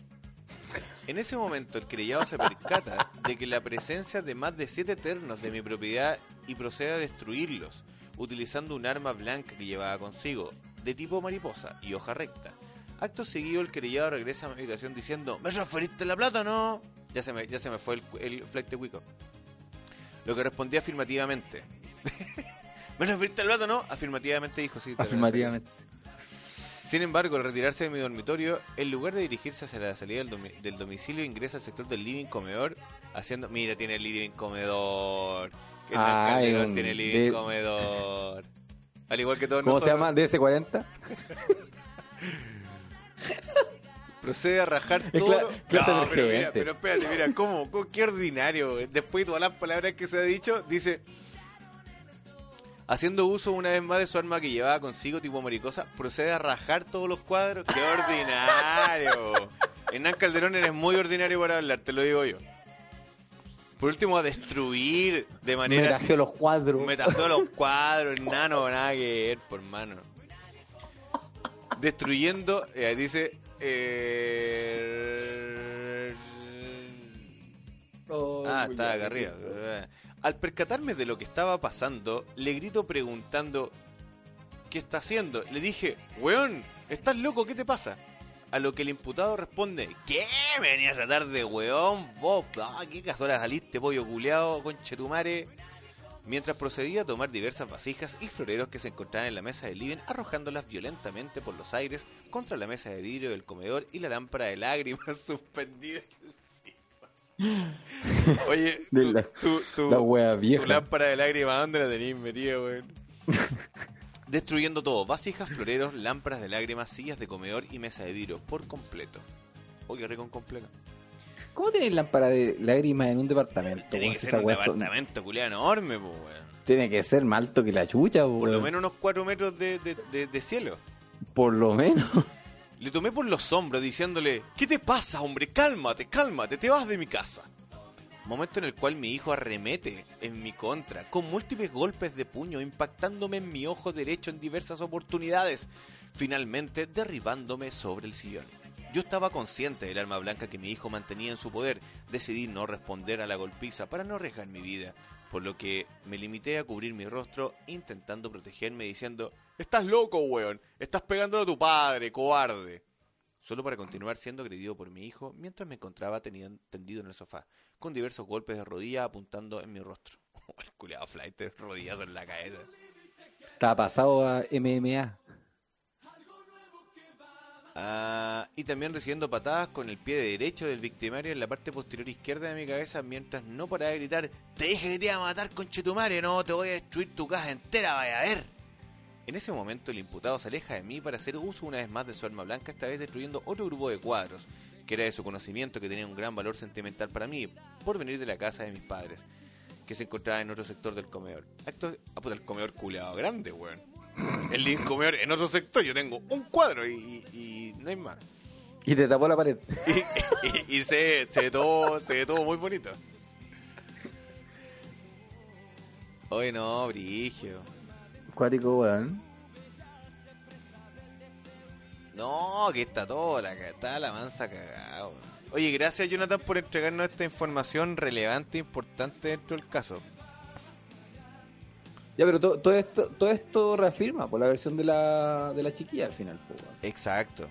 En ese momento el querellado se percata de que la presencia de más de siete ternos de mi propiedad y procede a destruirlos, utilizando un arma blanca que llevaba consigo, de tipo mariposa y hoja recta. Acto seguido el querellado regresa a mi habitación diciendo ¿Me transferiste la plata o no? Ya se me, ya se me fue el, el flight de Wico. Lo que respondí afirmativamente. ¿Me transferiste la plata o no? Afirmativamente dijo, sí. te Afirmativamente. sin embargo, al retirarse de mi dormitorio, en lugar de dirigirse hacia la salida del, domi- del domicilio, ingresa al sector del living comedor, haciendo... Mira, tiene el living comedor. El Ah, Calderón un- tiene el living de- comedor. Al igual que todos ¿Cómo se nosotros, llama? ¿DS40? procede a rajar Es todo... cla- lo- clase No, pero mira, emergente. pero espérate, mira, ¿cómo? ¿Cómo? Qué ordinario. güey. Después de todas las palabras que se ha dicho, dice... Haciendo uso una vez más de su arma que llevaba consigo tipo maricosa, procede a rajar todos los cuadros. ¡Qué ordinario! Hernán Calderón eres muy ordinario para hablar, te lo digo yo. Por último, a destruir de Me manera... trajeó los cuadros. Me tajó los cuadros, nano, nada que ver, por mano. Destruyendo, eh, dice... eh, Oh, Ah, está acá arriba. Al percatarme de lo que estaba pasando, le grito preguntando ¿Qué está haciendo? Le dije, weón, ¿estás loco? ¿Qué te pasa? A lo que el imputado responde, ¿qué? ¿Me venías a tratar de weón? Vos, ah, ¿qué casola saliste, pollo culeado, conchetumare? Mientras procedía a tomar diversas vasijas y floreros que se encontraban en la mesa del living, arrojándolas violentamente por los aires contra la mesa de vidrio del comedor y la lámpara de lágrimas suspendida. Oye, De la- tú- tú- La wea tu vieja. lámpara de lágrimas, ¿dónde la tenías metida, weón? Destruyendo todo, vasijas, floreros, lámparas de lágrimas, sillas de comedor y mesa de vidrio por completo. Oye, rico en completo. ¿Cómo tenéis lámpara de lágrimas en un departamento? Tiene que ser un weá son- departamento culiado enorme, po, weón. Tiene que ser más alto que la chucha, Por lo menos unos 4 metros de, de- de- de cielo. Por lo menos. Le tomé por los hombros diciéndole, ¿qué te pasa, hombre? Cálmate, cálmate, te vas de mi casa. Momento en el cual mi hijo arremete en mi contra, con múltiples golpes de puño, impactándome en mi ojo derecho en diversas oportunidades, finalmente derribándome sobre el sillón. Yo estaba consciente del arma blanca que mi hijo mantenía en su poder, decidí no responder a la golpiza para no arriesgar mi vida, por lo que me limité a cubrir mi rostro intentando protegerme diciendo, estás loco, weón, estás pegándole a tu padre, cobarde solo para continuar siendo agredido por mi hijo mientras me encontraba tenido- tendido en el sofá, con diversos golpes de rodilla apuntando en mi rostro. el culeado flight de rodillas en la cabeza. Está pasado a MMA. Ah, y también recibiendo patadas con el pie derecho del victimario en la parte posterior izquierda de mi cabeza mientras no paraba de gritar Te dije que te iba a matar, conchetumare, no, te voy a destruir tu casa entera, vaya a ver. En ese momento el imputado se aleja de mí para hacer uso una vez más de su arma blanca, esta vez destruyendo otro grupo de cuadros, que era de su conocimiento que tenía un gran valor sentimental para mí, por venir de la casa de mis padres, que se encontraba en otro sector del comedor. Acto, ah, puta, el comedor culeado grande, weón. El comedor en otro sector, yo tengo un cuadro y, y- y no hay más. Y te tapó la pared. Y, se, se todo, se todo muy bonito. Oye, no, brigio. Cuático, weón. No, que está todo, la, está la mansa cagada. weón. Oye, gracias Jonathan por entregarnos esta información relevante e importante dentro del caso. Ya, pero to- todo esto, todo esto reafirma por la versión de la, de la chiquilla al final, weón. Exacto.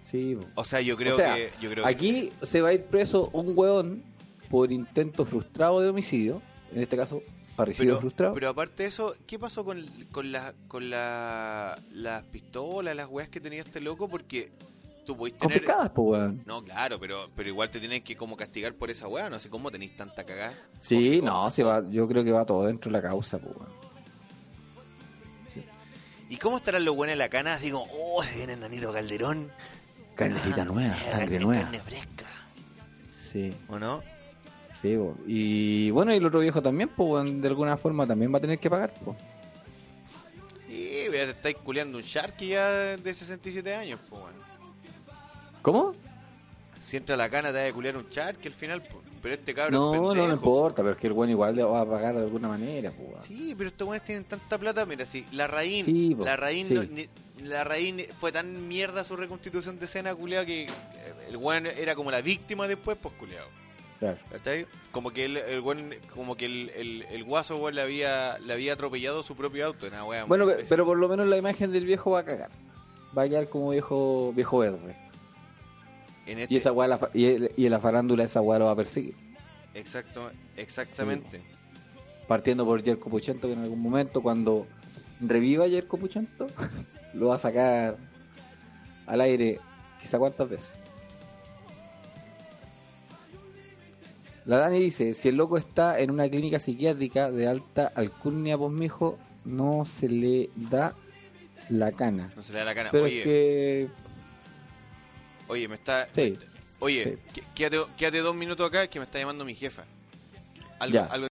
Sí, po. O sea, yo creo o sea, que... Yo creo que aquí se va a ir preso un weón por intento frustrado de homicidio, en este caso, parricidio pero, frustrado. pero aparte de eso, ¿qué pasó con, con, la, con la, las pistolas, las weas que tenía este loco? Porque tú podés tener... Complicadas, po, weón. No, claro, pero pero igual te tienen que como castigar por esa weá, no sé cómo tenéis tanta cagada. Sí, no, se va, yo creo que va todo dentro de la causa, po, weón. ¿Y cómo estarán los buenos en la cana? Digo, oh, se viene el nanito Calderón. Carnecita Ah, nueva, sangre carne- nueva. Carne fresca, Sí, ¿o no? Sí. Y bueno, y el otro viejo también, pues, de alguna forma también va a tener que pagar, pues. Sí, te estáis culeando un Sharky ya de 67 años, pues, bueno. ¿Cómo? Si entra la cana te vas a culear un Sharky al final, pues. Pero este cabrón es No, no, pendejo. no importa, pero es que el bueno igual le va a pagar de alguna manera, pues. Sí, pero estos buenos tienen tanta plata, mira, si la raíz, Sí, la raíz, sí. no- ni- la raíz fue tan mierda su reconstitución de escena, culeado, que el weón era como la víctima después, pues, culeado. Claro. ¿Cachai? Como que el, el weón- como que el, el, el guaso le había, le había atropellado su propio auto, una wea Bueno, pero por lo menos la imagen del viejo va a cagar. Va a quedar como viejo viejo verde. en este, Y esa la y, el- y en la farándula esa weá lo va a perseguir. exacto, exactamente. Partiendo por Jerko Puchento, que en algún momento, cuando reviva Jerko Puchento, lo va a sacar al aire quizá cuántas veces. La Dani dice, si el loco está en una clínica psiquiátrica de alta alcurnia, pues mijo, no se le da la cana. No se le da la cana. Pero oye, es que... oye, me está. Sí. Oye, Sí. qu- quédate, quédate dos minutos acá que me está llamando mi jefa. Algo, Ya. algo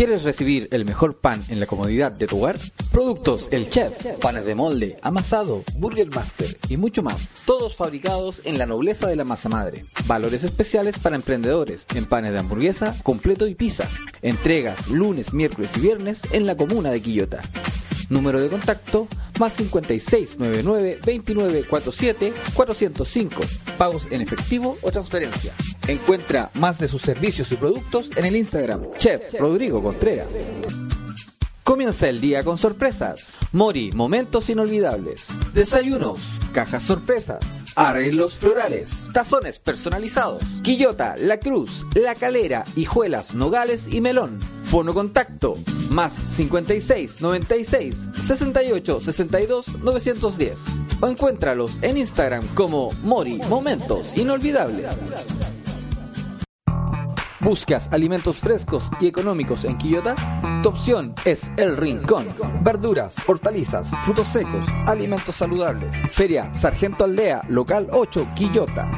¿Quieres recibir el mejor pan en la comodidad de tu hogar? Productos El Chef, panes de molde, amasado, Burger Master y mucho más. Todos fabricados en la nobleza de la masa madre. Valores especiales para emprendedores en panes de hamburguesa, completo y pizza. Entregas lunes, miércoles y viernes en la comuna de Quillota. Número de contacto más 5699 2947 405. Pagos en efectivo o transferencia. Encuentra más de sus servicios y productos en el Instagram Chef Rodrigo Contreras. Comienza el día con sorpresas. Mori, momentos inolvidables. Desayunos, cajas sorpresas. Arreglos florales, tazones personalizados. Quillota, La Cruz, La Calera, Hijuelas, Nogales y Melón. Fono contacto más 56 96 68 62 910. O encuéntralos en Instagram como Mori, momentos inolvidables. ¿Buscas alimentos frescos y económicos en Quillota? Tu opción es El Rincón. Verduras, hortalizas, frutos secos, alimentos saludables. Feria Sargento Aldea, local 8, Quillota.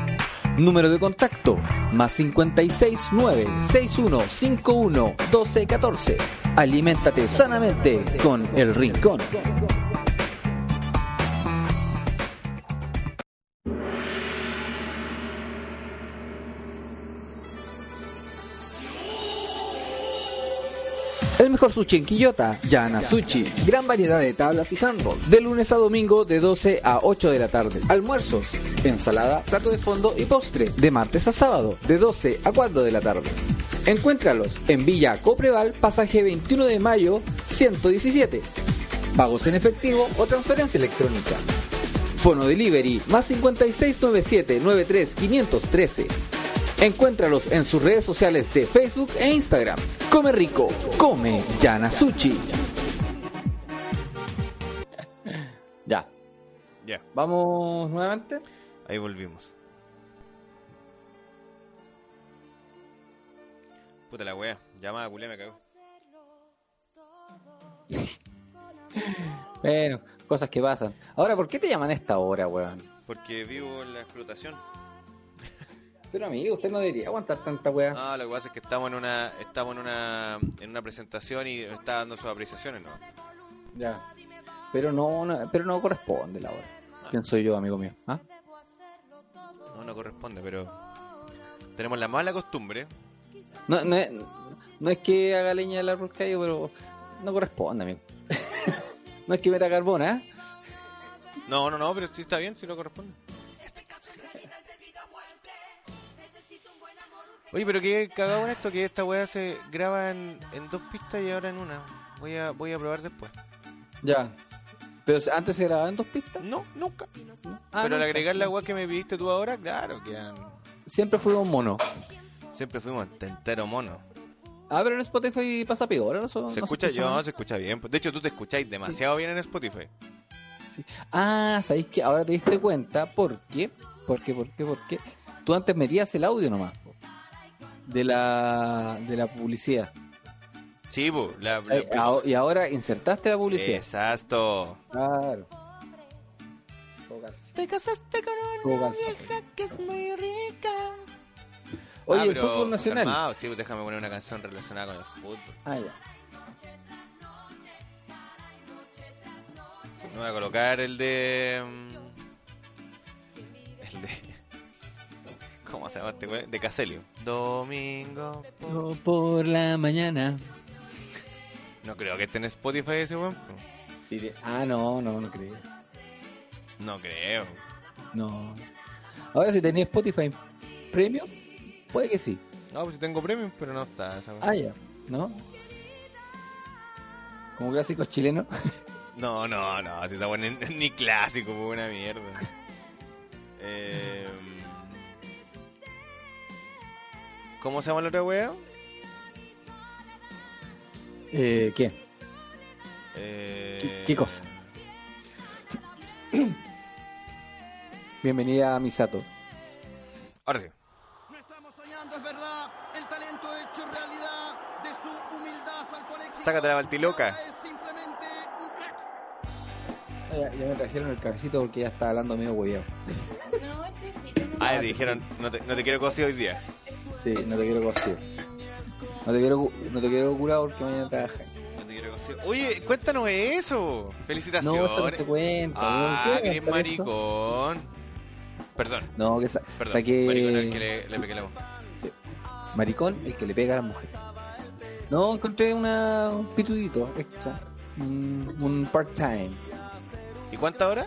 Número de contacto más 569 6151 1214. Aliméntate sanamente con El Rincón. Mejor sushi en Quillota, Yana Sushi. Gran variedad de tablas y handball. De lunes a domingo de 12 a 8 de la tarde. Almuerzos, ensalada, plato de fondo y postre. De martes a sábado, de 12 a 4 de la tarde. Encuéntralos en Villa Copreval, pasaje 21 de mayo, 117. Pagos en efectivo o transferencia electrónica. Fono Delivery más 5697 93 513. Encuéntralos en sus redes sociales de Facebook e Instagram. Come rico, come Yanasuchi. Ya, Ya, vamos nuevamente. ahí volvimos. Puta la wea, llamada culé me cago. Bueno, cosas que pasan. Ahora, ¿por qué te llaman a esta hora, weón? Porque vivo en la explotación. Pero amigo, usted no debería aguantar tanta weá. No, lo que pasa es que estamos en una estamos en una en una presentación y está dando sus apreciaciones, ¿no? Ya. Pero no, no- pero no corresponde la hora. ¿Quién soy yo, amigo mío? ¿Ah? No, no corresponde, pero tenemos la mala costumbre. No, no, es, no es que haga leña del árbol caído, pero no corresponde, amigo. no es que meta carbón, ¿ah? No, no, no, pero sí está bien, sí no corresponde. Oye, pero qué cagado en esto que esta weá se graba en, en dos pistas y ahora en una. Voy a, voy a probar después. Ya. Pero antes se grababa en dos pistas. No, nunca. Ah, pero al nunca. agregar la weá que me pidiste tú ahora, claro, que Siempre fuimos mono. siempre fuimos entero mono. Ah, pero en Spotify pasa peor. ¿no? Eso Se no escucha yo, se escucha bien. De hecho, tú te escucháis demasiado bien en Spotify. Ah, ¿sabéis que ahora te diste cuenta? ¿Por qué? ¿Por qué? ¿Por qué? ¿Por qué? Tú antes metías el audio nomás. De la, de la publicidad. Sí, bu, la, la- Eh, y ahora insertaste la publicidad. Exacto. Claro. Te casaste con una vieja que es muy rica. Oye, Ah, el fútbol nacional. calmado, sí, pues déjame poner una canción relacionada con el fútbol. Ah, ya. Me voy a colocar el de. mm, El de. ¿Cómo se llama este güey? De Caselio. Domingo. por- No, Por la mañana. No creo que esté en Spotify ese weón. Sí, de- Ah, no, no, no creo. No creo. No. Ahora si tenía Spotify Premium, puede que sí. No, pues si tengo premium, pero no está esa weón. Ah, ya. ¿No? Como clásicos chilenos. No, no, no, si está bueno, ni, clásico, pues buena mierda. Eh, ¿Cómo se llama la otra wea? Eh, ¿Qué? Eh, ¿Qué- qué cosa? Bienvenida a Misato. Ahora sí. No estamos soñando, es verdad. El talento hecho realidad de su humildad salto al éxito. Sácate la baltiloca. Ahora Es simplemente un crack. Ah, Ya, ya me trajeron el cabecito porque ya está hablando medio hueveado. No, no. Ah, te dijeron, no te, no te quiero cocido hoy día. Sí, no te quiero cocido. No te quiero, no te quiero curado porque mañana trabajas. No te quiero cocido. Oye, cuéntanos eso. No, Felicitaciones. eso no se cuenta. ah, ¿no? Maricón. Perdón, No, que sa- perdón. saqué... Maricón al que le, le pegué la voz. Sí. Maricón, el que le pega a la mujer. No, encontré una, un pitudito extra. Un, un part-time. ¿Y cuántas horas?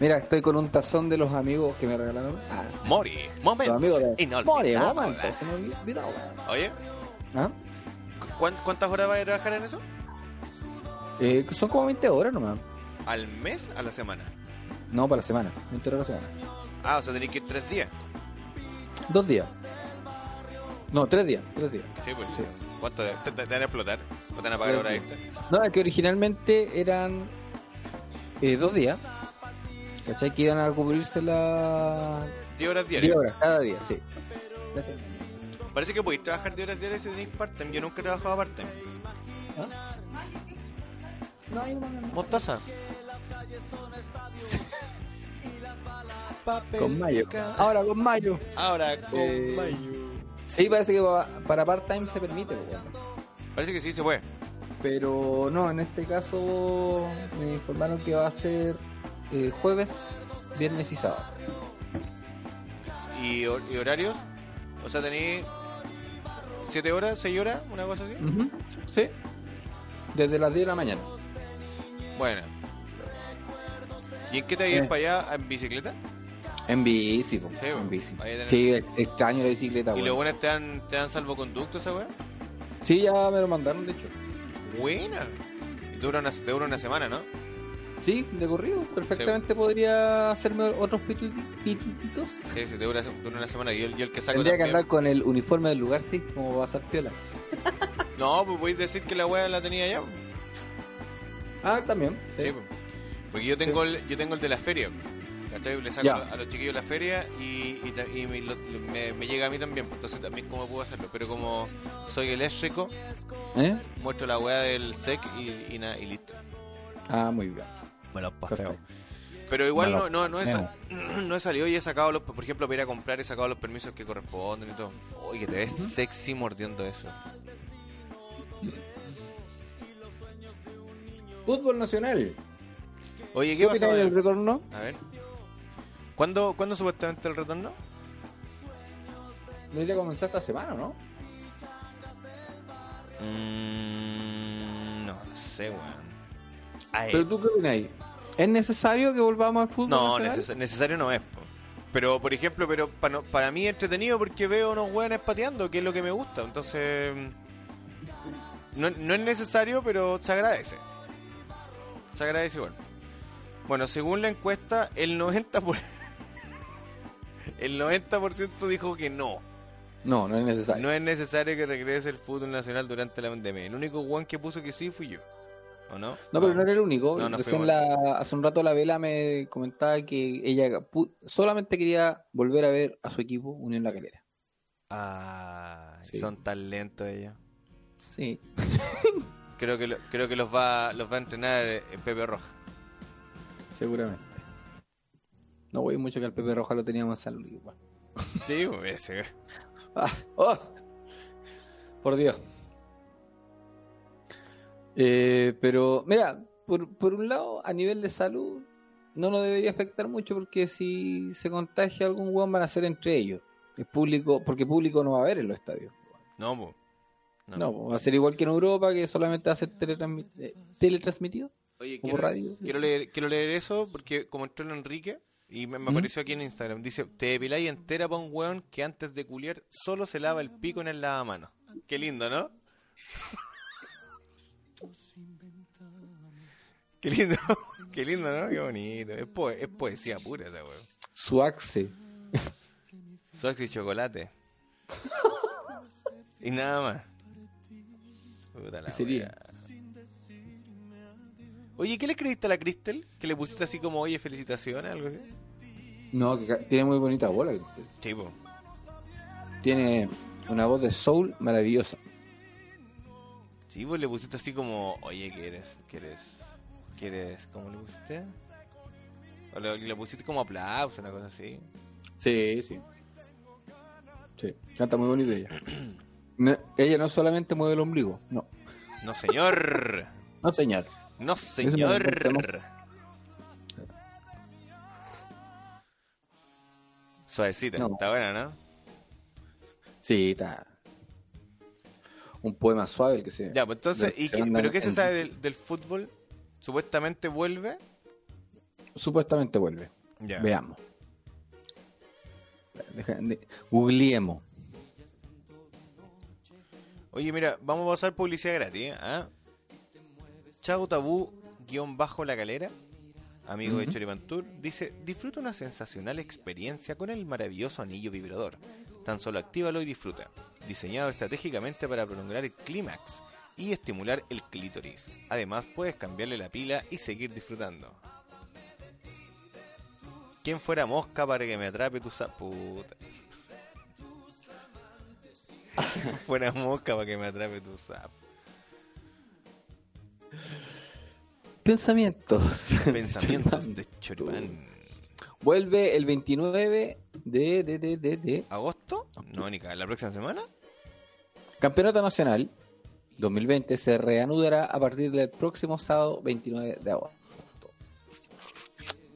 Mira, estoy con un tazón de los amigos que me regalaron. Ah, Mori. Momentos. inolvidables. momentos, se me olvidaba. Oye, ¿Ah? ¿cu- cuán- ¿cuántas horas vas a trabajar en eso? Eh, son como 20 horas nomás. ¿Al mes? ¿A la semana? No, para la semana. 20 horas a la semana. Ah, o sea, tenés que ir tres días. Dos días. No, tres días. Tres días. Sí, pues. Sí. ¿Cuánto? ¿Te, te- van a explotar? ¿O te van a pagar Tres hora días. extra? No, es que originalmente eran eh, dos días. ¿Cachai? Que iban a cubrirse las 10 horas 10 diarias. horas cada día, sí. Gracias. Parece que podéis trabajar 10 horas diarias si tenéis part-time. Yo nunca he trabajado part-time. ¿Ah? No. Con mayo. Ahora con mayo. Ahora con Eh, mayo. Sí, parece que pa- para part-time se permite, pues, bueno. Parece que sí se puede. Pero no, en este caso me informaron que va a ser eh, jueves, viernes y sábado. ¿Y, hor- y horarios? O sea, tenéis 7 horas, 6 horas, una cosa así. Ujú, Sí. Desde las 10 de la mañana. Bueno. ¿Y en qué te ibas Eh. para allá? ¿En bicicleta? En bici, po, Sí, en bueno. bici. Ahí tenés- Sí, extraño la bicicleta, ¿Y weón. los buenos te dan, te dan salvoconducto esa weá? Sí, ya me lo mandaron, de hecho. Buena. Dura una, te dura una semana, ¿no? Sí, de corrido. Perfectamente podría hacerme otros pitutitos. Sí, sí, te dura, dura una semana. Y el, y el que saco Tendría que también. andar con el uniforme del lugar, sí, como va a ser piola. No, pues voy a decir que la weá la tenía ya. Ah, también. Sí, Sí. pues. Porque yo tengo, el, yo tengo el de la feria. ¿Cachai? Le saco Ya. a los chiquillos la feria y, y, ta- y me, lo- me- me llega a mí también. pues, Entonces también cómo puedo hacerlo. Pero como soy eléctrico, ¿Eh? muestro la weá del SEC y, y, nada, y listo. Ah, muy bien. Bueno, Perfecto. Pero igual Me no, lo- no, no, he, me sa- no he salido y he sacado los, por ejemplo, para ir a comprar he sacado los permisos que corresponden y todo. Que te ves sexy mordiendo eso. Fútbol nacional. Oye, ¿qué, ¿Qué pasa? opinas con del el- retorno? A ver. ¿Cuándo, ¿Cuándo supuestamente el retorno? Debería comenzar esta semana, ¿no? Mm, no, no sé, weón. Pero tú qué opinas? ¿Es necesario que volvamos al fútbol No, neces- necesario no es. po. Pero, por ejemplo, pero para, para mí es entretenido porque veo unos weones pateando, que es lo que me gusta. Entonces, no, no es necesario, pero se agradece. Se agradece igual. Bueno, según la encuesta, el 90%, por- el 90% dijo que no. No, no es necesario. No es necesario que regrese el fútbol nacional durante la pandemia. El único weón que puso que sí fui yo. ¿O no? No, pero no era el único. No, no Recién fuimos. la, hace un rato la Vela me comentaba que ella solamente quería volver a ver a su equipo Unión La Calera. Ah, Sí. son tan lentos ellos. Sí. Creo que, lo- creo que los va los va a entrenar eh, Pepe Roja. Seguramente. No voy mucho que al Pepe Roja lo teníamos en San Luis. igual. Sí, ese. Ah, oh. Por Dios. Eh, pero, mira, por, por un lado, a nivel de salud, no nos debería afectar mucho porque si se contagia algún hueón van a ser entre ellos. Es público, porque público no va a haber en los estadios. No, po. No. No, va a ser igual que en Europa, que solamente va a ser teletransmi- eh, teletransmitido. Oye, quiero, radio. quiero leer, quiero leer eso porque como entró en Enrique y me, me ¿Mm? apareció aquí en Instagram. Dice, te depiláis entera para un weón que antes de culiar solo se lava el pico en el lavamanos. Qué lindo, ¿no? Qué lindo, qué lindo, ¿no? Qué bonito. Es, poe- es poesía pura esa weón. Su axe. Sox y chocolate. y nada más. Puta la ¿Qué sería? Oye, ¿qué le escribiste a la Cristel? Que le pusiste así como, oye, felicitaciones, algo así. No, que tiene muy bonita bola. Cristel. Chivo. Tiene una voz de soul maravillosa. Sí, pues le pusiste así como, oye, ¿quieres? ¿Quieres? ¿Quieres? ¿Cómo le pusiste? O le, le pusiste como aplauso, una cosa así. Sí, sí. Sí, canta muy bonito ella. No, ella no solamente mueve el ombligo, no. No, señor. No, señor. No, señor. Suavecita, No. está buena, ¿no? Sí, está. Un poema suave el que se. Ya, pues entonces, ¿y qué- ¿pero qué se sabe del, del fútbol? Supuestamente vuelve. Supuestamente vuelve. Ya. Veamos. Deja- de- Googleemos. Oye, mira, vamos a pasar publicidad gratis, ¿ah? Chavo Tabú, guion bajo la calera, amigo de Choripantur, dice, disfruta una sensacional experiencia con el maravilloso anillo vibrador. Tan solo actívalo y disfruta. Diseñado estratégicamente para prolongar el clímax y estimular el clítoris. Además, puedes cambiarle la pila y seguir disfrutando. ¿Quién fuera mosca para que me atrape tu. Puta. fuera mosca para que me atrape tu sapo. Pensamientos. Pensamientos de Choripán. Vuelve el 29 de, de, de, de, de ¿Agosto? No, ni cada- ¿La próxima semana? Campeonato Nacional 2020 se reanudará a partir del próximo sábado 29 de agosto.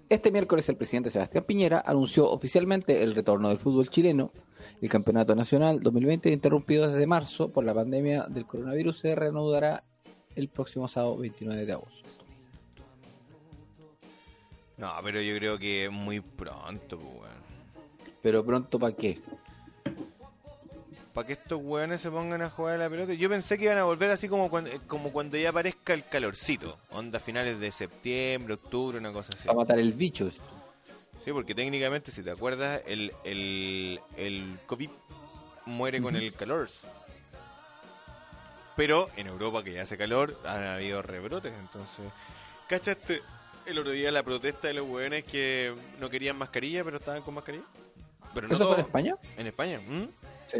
Este miércoles el presidente Sebastián Piñera anunció oficialmente el retorno del fútbol chileno. El Campeonato Nacional 2020 interrumpido desde marzo por la pandemia del coronavirus se reanudará el próximo sábado 29 de agosto. No, pero yo creo que muy pronto, pues. Pero pronto para qué? Para que estos weones se pongan a jugar a la pelota. Yo pensé que iban a volver así como cuando, como cuando ya aparezca el calorcito. Onda finales de septiembre, octubre, una cosa así. Para matar el bicho. Sí, porque técnicamente, si te acuerdas, el, el, el COVID muere con el calor. Pero en Europa, que ya hace calor, han habido rebrotes. Entonces, ¿cachaste el otro día la protesta de los hueones que no querían mascarilla, pero estaban con mascarilla? Pero no ¿Eso fue en. España? En España. ¿m? Sí.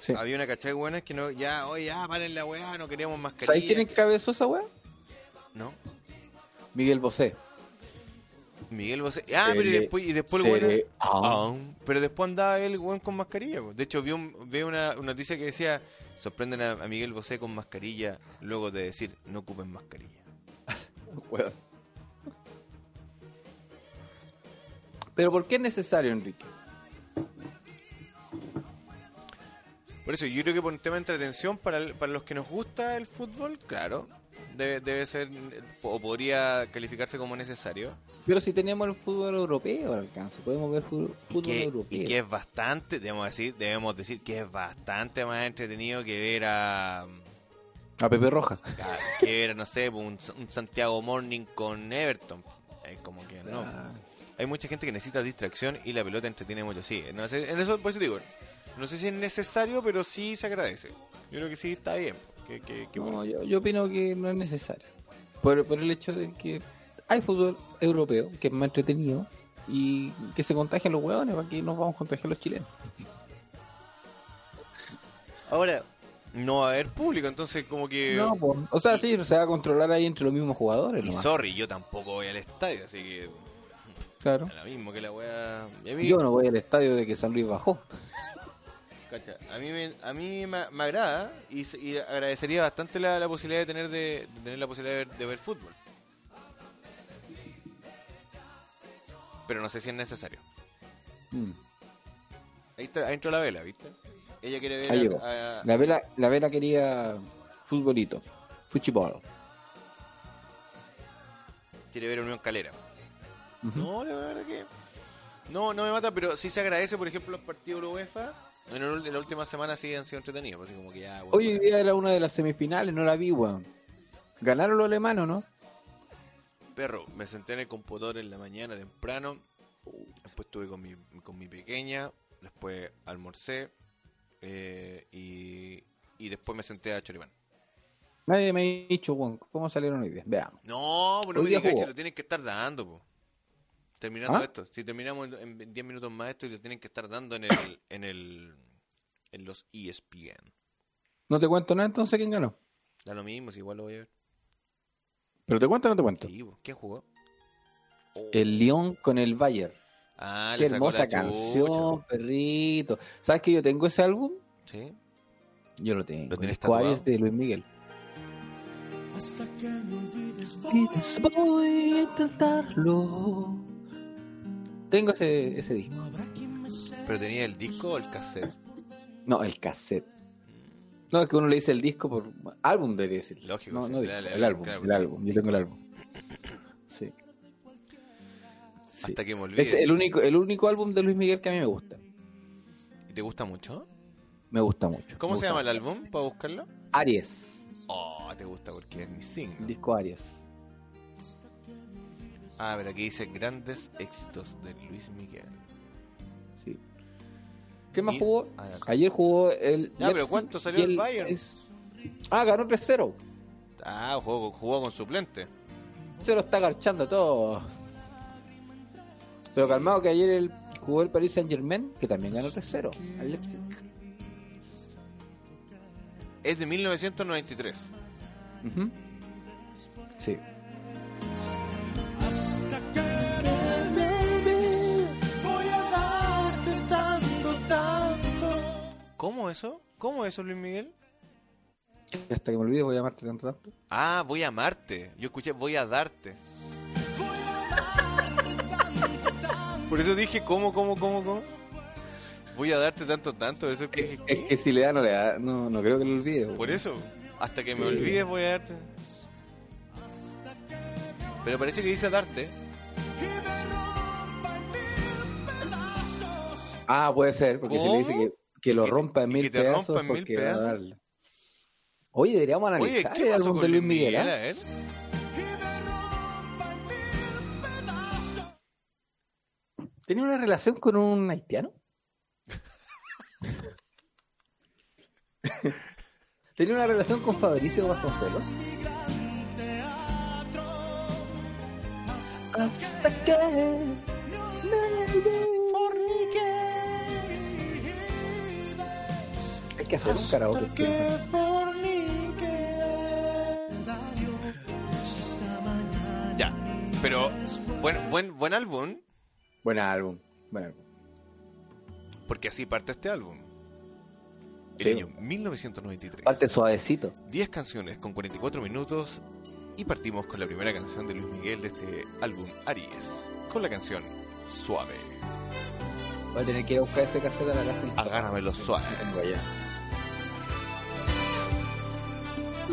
sí. Había una cachada de hueones que no, ya, oye, ya, paren la weá, no queríamos mascarilla. ¿Sabéis quién encabezó esa weá? No. Miguel Bosé. Miguel Bosé. Ah, Se pero y después, y después el weón. Ah, pero después andaba el weón con mascarilla. po. De hecho, vi, un, vi una, una noticia que decía: sorprenden a, a Miguel Bosé con mascarilla luego de decir no ocupen mascarilla. Pero ¿por qué es necesario, Enrique? Por eso, yo creo que por un tema de entretención, para, el- para los que nos gusta el fútbol, claro, debe, debe ser o podría calificarse como necesario. Pero si teníamos el fútbol europeo al alcance, podemos ver fútbol que, europeo. y que es bastante, debemos decir, debemos decir que es bastante más entretenido que ver a. A Pepe Roja. a- que ver, no sé, un, un Santiago Morning con Everton. Es como que no. Ah, Hay mucha gente que necesita distracción y la pelota entretiene mucho. Sí, no sé, en eso, por eso digo, no sé si es necesario, pero sí se agradece. Yo creo que sí está bien. Que, que, que bueno. no, yo, yo opino que no es necesario. Por, por el hecho de que hay fútbol europeo, que es más entretenido, y que se contagian los hueones, para que nos vamos a contagiar los chilenos. Ahora, no va a haber público, entonces como que... No, o sea, sí, se va a controlar ahí entre los mismos jugadores. y nomás. sorry, yo tampoco voy al estadio, así que... Claro. Da lo mismo que la wea... y a Yo no voy al estadio de que San Luis bajó. Cacha, a mí me, a mí me, me agrada y, y agradecería bastante la, la posibilidad de tener de, de tener la posibilidad de ver, de ver fútbol. Pero no sé si es necesario. Mm. Ahí, está, ahí entró la vela, ¿viste? Ella quiere ver Ahí a- llegó. a- La vela, la vela quería futbolito. Fútbol. quiere ver Unión Calera. No, la verdad que no, no me mata, pero sí se agradece, por ejemplo, los partidos de UEFA. En, el- en la última semana sí han sido entretenidos, pues, así como que ya, bueno, Hoy bueno. día era una de las semifinales, no la vi, weón. Ganaron los alemanes, ¿no? Perro, me senté en el computador en la mañana temprano. Después estuve con mi, con mi pequeña. Después almorcé. eh, y, y después me senté a choripán. Nadie me ha dicho, weón, cómo salieron hoy día. Veamos. No, pues no Hoy me digas, lo tienen que estar dando, po. Terminando ¿Ah? esto. Si terminamos en- en 10 minutos más esto y lo tienen que estar dando en el, en el en los ESPN. No te cuento nada entonces quién ganó. Da lo mismo, si igual lo voy a ver. Pero te cuento o no te cuento. Sí. ¿Quién jugó? Oh. El León con el Bayern. Ah, Qué le sacó hermosa la canción, perrito. ¿Sabes que yo tengo ese álbum? Sí. Yo lo tengo. ¿Lo el de Luis Miguel. Hasta que me olvides voy a intentarlo. Tengo ese, ese disco. ¿Pero tenía el disco o el cassette? No, el cassette. No, es que uno le dice el disco por álbum, debería decir. Lógico, No, sí, no el- disco, el- el, álbum, claro, el álbum. Yo tengo el álbum. Sí. Sí. Hasta que me olvides. Es el único, el único álbum de Luis Miguel que a mí me gusta. ¿Y te gusta mucho? Me gusta mucho. ¿Cómo Me se llama el álbum para buscarlo? Aries. Oh, te gusta porque es mi signo. Disco Aries. Ah, pero aquí dice grandes éxitos de Luis Miguel. Sí. ¿Qué más Y- jugó? Ah. Ayer jugó el. Ya, pero ¿cuánto salió el Bayern? es- Ah, ganó 3-0. Ah, jugó, jugó con suplente. Se lo está garchando todo. Pero calmado que ayer el, jugó el Paris Saint Germain, que también ganó 3-0 al Leipzig. Es de 1993. Ujú. Sí. Eso? ¿Cómo eso, Luis Miguel? Hasta que me olvide voy a llamarte tanto tanto. Ah, voy a amarte. Yo escuché voy a darte. Por eso dije, ¿cómo, cómo, cómo, cómo? Voy a darte tanto, tanto. Eso es dije, Es que si le da, no le da. No, no creo que lo olvide. Por eso, hasta que me olvides voy a darte. Pero parece que dice darte. Ah, puede ser, porque si le dice ¿Cómo? que, que lo rompa en mil que te pedazos. rompa en mil porque va a darle. Oye, deberíamos Oye, analizar ¿qué el álbum de Luis Miguel. Miguel? ¿ah? A ver. ¿Tenía una relación con un haitiano? ¿Tenía una relación con Fabricio Vasconcelos? Hasta que que hacer un karaoke. Ya, pero buen, buen, buen álbum, Buen álbum. Buen álbum. porque así parte este álbum. El Sí. año 1993. Parte suavecito. 10 canciones con 44 minutos y partimos con la primera canción de Luis Miguel de este álbum Aries, con la canción Suave. Voy a tener que ir a buscar ese cassette a la casa. Agárramelo suave. Tengo allá.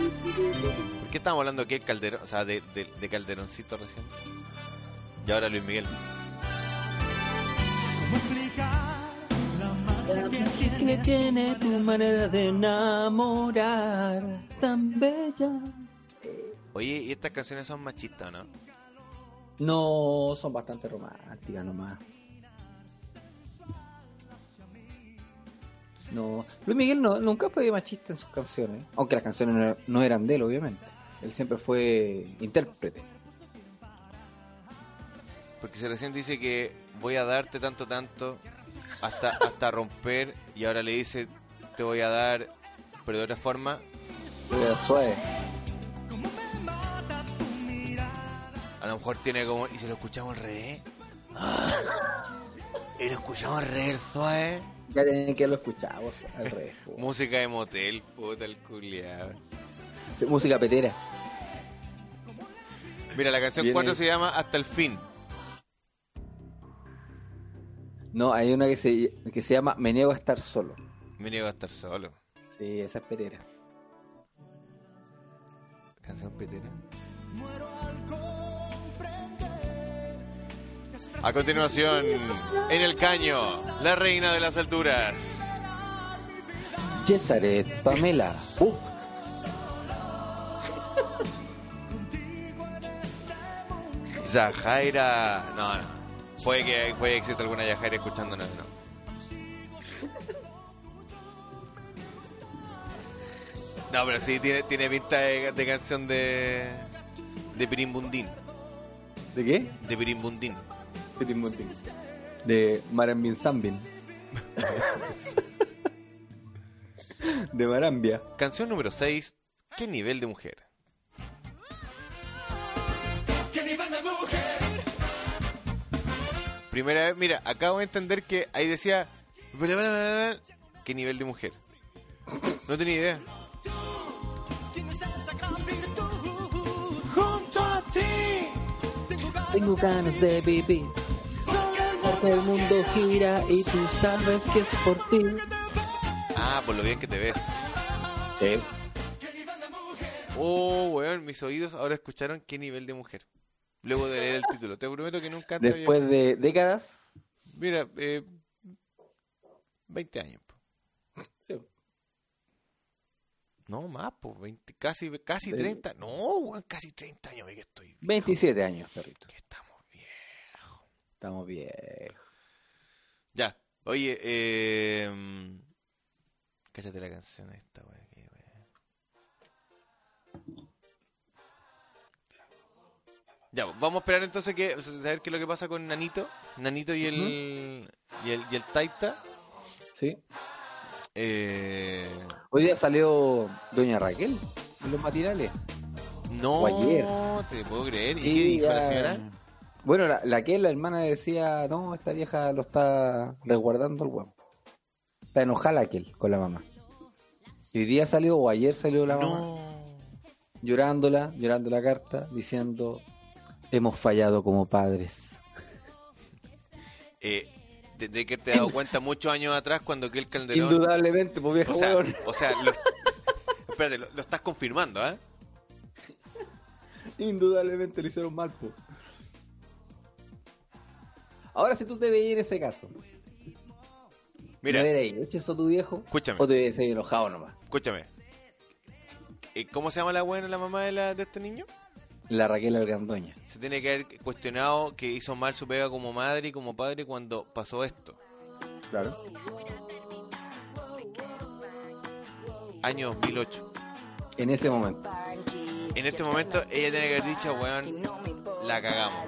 ¿Por qué estábamos hablando aquí de Calderón, o sea, de, de, de Calderoncito recién? Y ahora Luis Miguel. que tiene tu manera de enamorar tan bella. Oye, ¿y estas canciones son machistas o no? No, son bastante románticas nomás. No, Luis Miguel no, nunca fue machista en sus canciones, aunque las canciones no, no eran de él, obviamente. Él siempre fue intérprete. Porque se recién dice que voy a darte tanto, tanto, hasta, hasta romper, y ahora le dice, te voy a dar, pero de otra forma, suave. a lo mejor tiene como, y si lo escuchamos al revés, y lo escuchamos al revés, suave, Ya tienen que lo escuchamos al revés. música de motel, puta el culiado. Sí, Música petera. Mira, la canción Viene- 4 se llama Hasta el fin. No, hay una que se, que se llama Me niego a estar solo. Me niego a estar solo. Sí, esa es petera. Canción petera. A continuación, en el caño, la reina de las alturas. Yesaret, Pamela. Uh, Yajaira. No, no. Puede que, puede que exista alguna Yajaira escuchándonos, no. No, pero sí tiene, tiene pinta de, de canción de. de Pirimbundín. ¿De qué? De Pirimbundín. De Marambin Zambin. de Marambia. Canción número 6. ¿Qué nivel de mujer? Primera vez, mira, acabo de entender que ahí decía. bla, bla, bla, bla, ¿Qué nivel de mujer? No tenía idea. Tengo ganas de vivir. El mundo gira y tú sabes que es por ti. Ah, por lo bien que te ves. Sí. Oh, weón, mis oídos ahora escucharon qué nivel de mujer. Luego de leer el título. Te prometo que nunca había- Después de décadas. Mira, eh, 20 años. po. Sí. No, más, pues, 20, casi, casi Sí. 30. No, weón, casi 30 años. ve que estoy viejo, 27 años, perrito. que. Estamos viejos. Ya, oye, eh. Cállate la canción esta, weón. Ya, vamos a esperar entonces que saber qué es lo que pasa con Nanito, Nanito y el y el y el Taita. Sí. Eh, Hoy día salió Doña Raquel en los matinales. no ayer. te puedo creer. ¿Y Sí, qué dijo ya- la señora? Bueno, la, la que la hermana decía, no, esta vieja lo está resguardando el huevo. Está enojada Kel con la mamá. Y hoy día salió, o ayer salió la mamá, No. llorándola, llorando la carta, diciendo, hemos fallado como padres. Eh, de que te dado cuenta muchos años atrás cuando aquel Calderón... Indudablemente, pues viejo O sea, o sea lo, espérate, lo, lo estás confirmando, ¿eh? Indudablemente lo hicieron mal, po. Ahora, si tú te veías en ese caso, Mira, ¿no hecho eso tu viejo? Escúchame. ¿O te hubieras enojado nomás? escúchame. Eh, ¿Cómo se llama la buena, la mamá de, la, de este niño? La Raquel Algandoña. Se tiene que haber cuestionado que hizo mal su pega como madre y como padre cuando pasó esto. Claro. Año 2008. En ese momento. En este momento ella tiene que haber dicho, weón, la cagamos.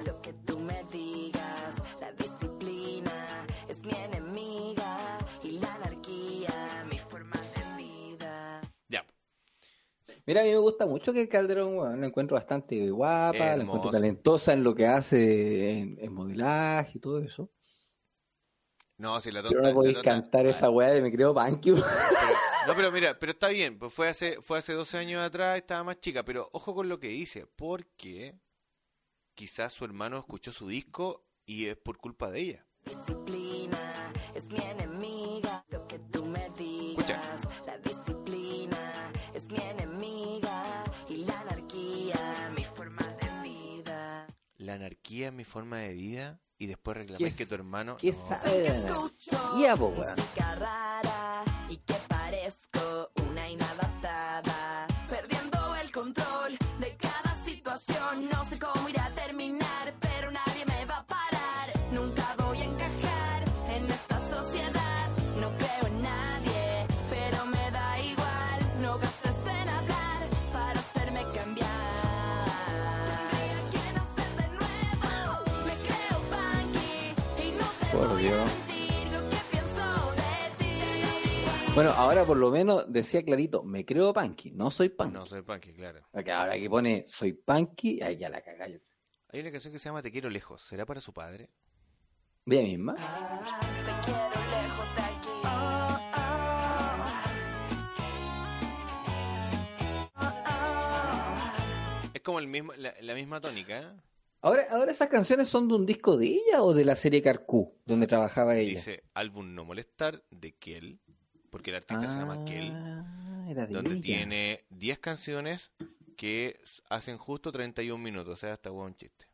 Mira, a mí me gusta mucho que Calderón, weón, la encuentro bastante guapa, la encuentro talentosa en lo que hace en, en modelaje y todo eso. No, si la Pero tonta... no podéis la tonta- cantar Ah, esa weá de me creo weón. No, pero mira, pero está bien, pues fue hace, fue hace 12 años atrás, estaba más chica, pero ojo con lo que dice, porque quizás su hermano escuchó su disco y es por culpa de ella. Disciplina es mi enemiga. Es mi forma de vida y después reclamar ¿Qué que tu hermano... Y que parezco una inadaptada, perdiendo Bueno, ahora por lo menos decía clarito, me creo punky, no soy punky. No soy punky, claro. Ahora que pone soy punky, ahí ya la cagáis. Hay una canción que se llama Te quiero lejos. ¿Será para su padre? Ella misma. Te quiero lejos de aquí. Oh, Es como el mismo, la, la misma tónica, ¿eh? Ahora, ahora esas canciones son de un disco de ella o de la serie Carcú, donde trabajaba ella. Dice álbum No Molestar de Kel, porque el artista se llama Kel, Ah, donde ella. tiene 10 canciones que hacen justo 31 minutos, o sea, hasta un chiste.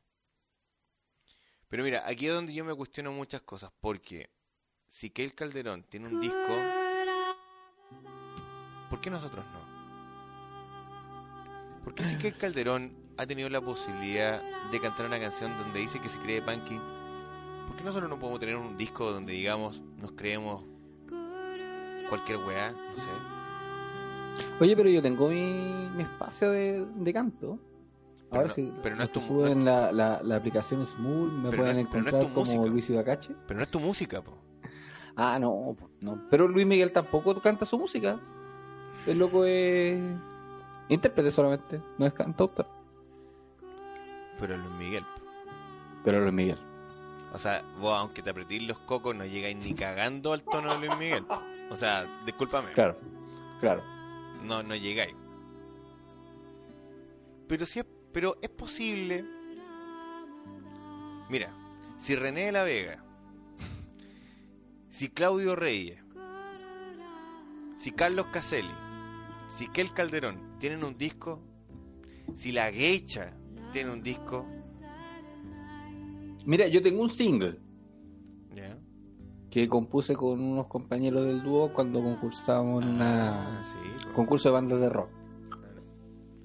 Pero mira, aquí es donde yo me cuestiono muchas cosas, porque si Kel Calderón tiene un disco, ¿por qué nosotros no? Porque si Kel Calderón ha tenido la posibilidad de cantar una canción donde dice que se cree punky, ¿por qué nosotros no podemos tener un disco donde digamos nos creemos cualquier weá? No sé. Oye, pero yo tengo mi, mi espacio de, de canto. Pero Ahora no- sí, pero no es tu- suben la, la, la aplicación Smooth, me Pero no pueden no es encontrar como música. Luis Ibacache. Pero no es tu música, po. Ah, no, no. Pero Luis Miguel tampoco canta su música. El loco es intérprete solamente, no es cantautor. Pero Luis Miguel. po. Pero Luis Miguel. O sea, vos aunque te apretís los cocos no llegáis ni cagando al tono de Luis Miguel. po. O sea, discúlpame. Claro, claro. No, no llegáis. Pero sí es, pero es posible. Mira, si René de la Vega, si Claudio Reyes, si Carlos Caselli, si Kel Calderón tienen un disco, si la Geisha tiene un disco, Mira, yo tengo un single. Que compuse con unos compañeros del dúo cuando concursábamos en Ah, sí, po. concurso de bandas de rock.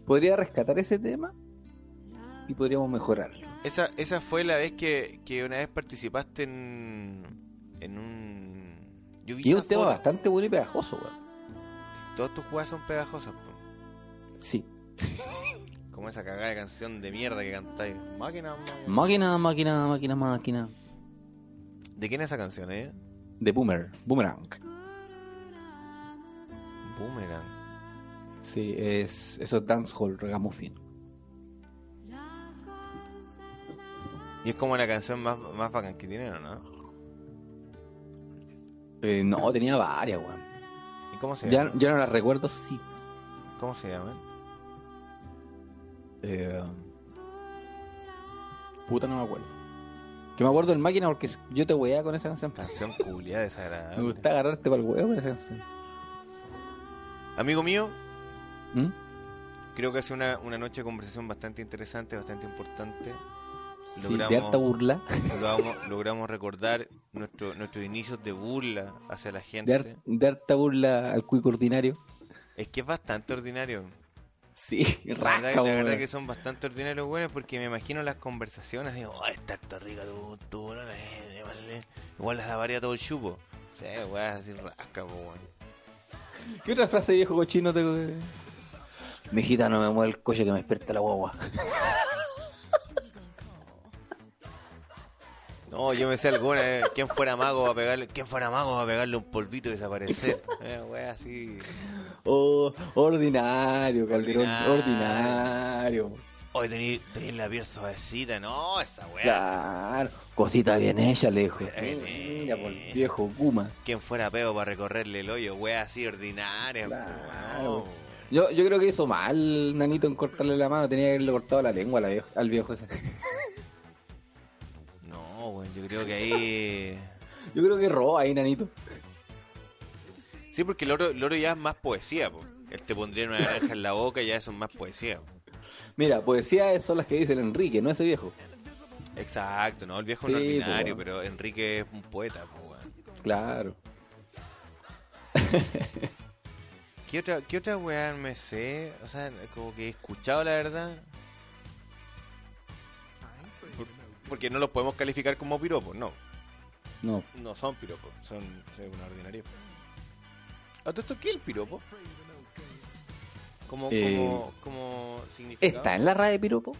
Podría rescatar ese tema y podríamos mejorarlo. Esa, esa fue la vez que, que una vez participaste en, en un... Yo vi Y es un tema foto. bastante bueno y pegajoso, weón. Todas tus jugadas son pegajosas, po. Sí. Como esa cagada de canción de mierda que cantáis. Máquina, máquina. Máquina, máquina, máquina, máquina. ¿De quién es esa canción, eh? De Boomer, Boomerang. Boomerang. Sí, es eso es dancehall, ragamuffin. Y es como la canción más, más bacán que tienen, ¿o no? Eh, no, tenía varias, weón. ¿Cómo se Ya, llama? ya no las recuerdo, sí. ¿Cómo se llaman? Eh, puta, no me acuerdo. Que me acuerdo del máquina porque yo te weía con esa canción. Canción culia Me desagradable. gusta agarrarte para el huevo con esa canción. Amigo mío, ¿Mm? creo que ha sido una, una noche de conversación bastante interesante, bastante importante. Sí, Logramos- de harta burla. Logramos, logramos recordar nuestro, nuestros inicios de burla hacia la De, gente. har- de harta burla al cuico ordinario. Es que es bastante ordinario. Sí, La verdad, la verdad que son bastante ordinarios, buenos porque me imagino las conversaciones. Digo, oh, está harto rica tu, tu banana, eh, igual, igual las avaría todo el chupo. Sí, weón, así rasca, weón. ¿Qué otra frase viejo cochino te... Mijita, no me mueve el coche que me despierta la guagua. No, yo me sé alguna, eh, ¿quién fuera mago va a pegarle, quién fuera mago va a pegarle un polvito y desaparecer? Eh, weón, así. Oh, ordinario, Calderón, Ordinario. ordinario. Hoy tenéis la piel suavecita, no, esa weá. Claro, cosita bien hecha, le dijo. Mira, por el viejo Kuma. ¿Quién fuera peo para recorrerle el hoyo? Wea así ordinaria. Claro. Yo, yo creo que hizo mal Nanito en cortarle la mano, tenía que haberle cortado la lengua a la viejo- al viejo ese. Weón, yo creo que ahí. Yo creo que roba ahí, Nanito. Sí, porque el oro, el oro ya es más poesía, po. Él te pondría una naranja en la boca y ya eso es más poesía. po. Mira, poesías son las que dice el Enrique, no ese viejo. Exacto, ¿no? El viejo Sí, es ordinario, po, pero Enrique es un poeta, weón. Claro. ¿Qué otra, ¿Qué otra weá me sé? O sea, como que he escuchado la verdad. Porque no los podemos calificar como piropos, no. No, No son piropos, son, son una ordinaria. ¿A todo esto qué es el piropo? Como, Eh, como, como significado. ¿Está en la RAE piropo?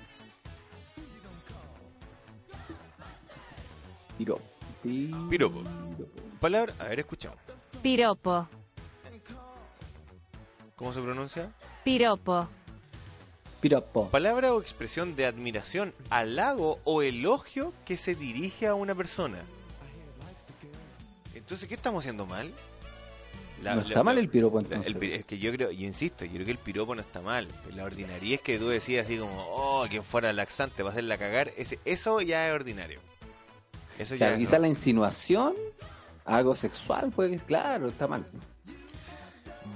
Piropo. Piropo. Palabra, a ver, escuchamos. Piropo, ¿Cómo se pronuncia? piropo, Piropo. Palabra o expresión de admiración, halago o elogio que se dirige a una persona. Entonces, ¿qué estamos haciendo mal? La- no la- está mal el piropo el entonces. pi- es que yo creo, yo insisto, yo creo que el piropo no está mal. La ordinaria es que tú decías así como, oh, quien fuera laxante para hacerla cagar, ese, eso ya es ordinario. Eso ya quizá no. la insinuación, algo sexual, pues claro, está mal.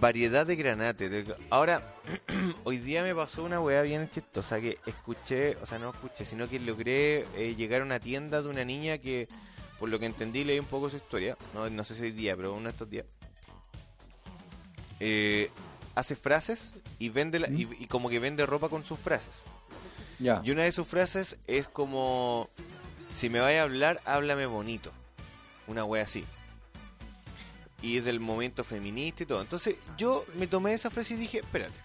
Variedad de granate. Ahora, hoy día me pasó una weá bien chistosa que escuché, o sea, no escuché, sino que logré eh, llegar a una tienda de una niña que, por lo que entendí, leí un poco su historia. No, no sé si hoy día, pero uno de estos días. Eh, hace frases y vende la- y, y como que vende ropa con sus frases. Ya. Y una de sus frases es como: Si me vaya a hablar, háblame bonito. Una wea así. Y es del momento feminista y todo. Entonces yo me tomé esa frase y dije: Espérate.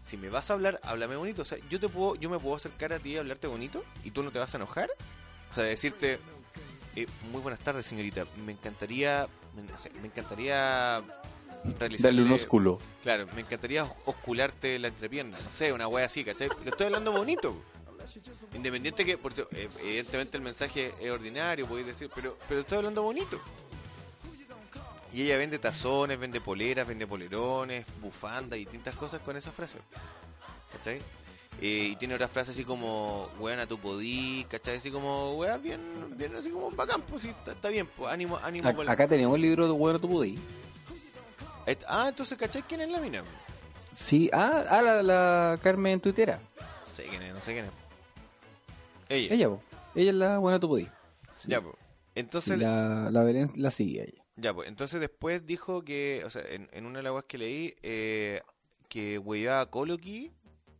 Si me vas a hablar, háblame bonito. O sea, yo te puedo, yo me puedo acercar a ti y hablarte bonito y tú no te vas a enojar. O sea, decirte, eh, muy buenas tardes, señorita. Me encantaría, me, encantaría realizar. Darle un ósculo. Claro, me encantaría os- oscularte la entrepierna, no sé, una wea así, ¿cachai? Lo estoy hablando bonito. Independiente que, por eh, evidentemente el mensaje es ordinario, podéis decir, pero, pero estoy hablando bonito. Y ella vende tazones, vende poleras, vende polerones, bufandas y distintas cosas con esa frase. ¿Cachai? Eh, y tiene otras frases así como, weón, a tu podí, ¿cachai? Así como, weón, bien, bien, así como bacán, pues sí, está, bien, pues ánimo, ánimo. La- Acá tenemos el libro de Bueno Tu Pudí. Et- Ah, entonces, ¿cachai? ¿Quién es la mina? Sí, ah, ah la, la Carmen Tuitera. No sé quién es, no sé quién es. Ella. Ella, po. Ella es la Buena Tu Pudí. Ya, pues. Sí, Entonces, la, la Belén la sigue a ella. Ya, pues. Entonces después dijo que, o sea, en, en una de las weas que leí, eh, que hueveaba a Coloqui,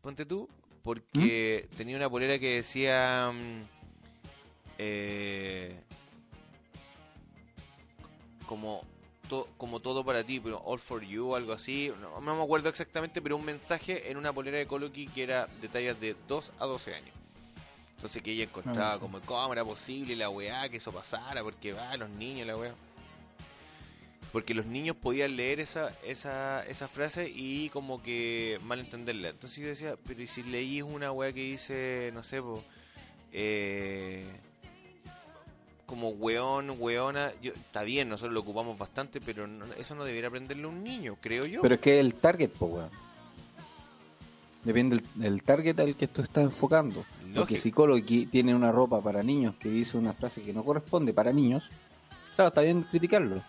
ponte tú, porque tenía una polera que decía, mm, eh, como, to- como todo para ti, pero all for you, algo así. No, no me acuerdo exactamente, pero un mensaje en una polera de Coloqui que era de tallas de 2 a 12 años. Entonces que ella encontraba Ah, sí. como cómo era posible la weá que eso pasara, porque va, los niños, la weá. Porque los niños podían leer esa, esa, esa frase y como que mal entenderla. Entonces yo decía, pero ¿y si leí una weá que dice, no sé, po, eh, como weón, weona, yo, está bien, nosotros lo ocupamos bastante, pero no- eso no debería aprenderle a un niño, creo yo. Pero es que el target, po, weón. Depende del, del target al que tú estás enfocando. Porque Lógico. psicólogo que tiene una ropa para niños que dice una frase que no corresponde para niños, claro, está bien criticarlo.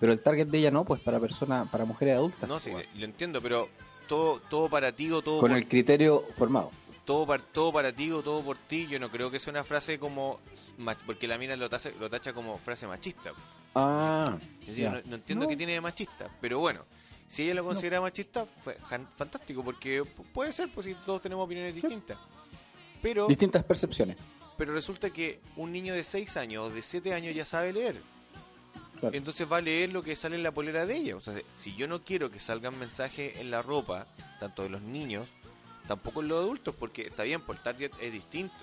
Pero el target de ella no, pues para personas, para mujeres adultas. no, sí, weón. lo entiendo, pero todo, todo para ti o todo Con por, el criterio formado. todo, par- todo para ti o todo por ti, yo no creo que sea una frase como... Porque la mina lo tacha, lo tacha como frase machista. Ah, decir, no, no entiendo No. qué tiene de machista, pero bueno, si ella lo considera machista, fue fantástico, porque pu- puede ser, pues si todos tenemos opiniones distintas. Pero, distintas percepciones. pero resulta que un niño de 6 años o de 7 años ya sabe leer. Claro. Entonces va a leer lo que sale en la polera de ella. O sea, si yo no quiero que salgan mensajes en la ropa, tanto de los niños, tampoco en los adultos, porque está bien, por target es distinto.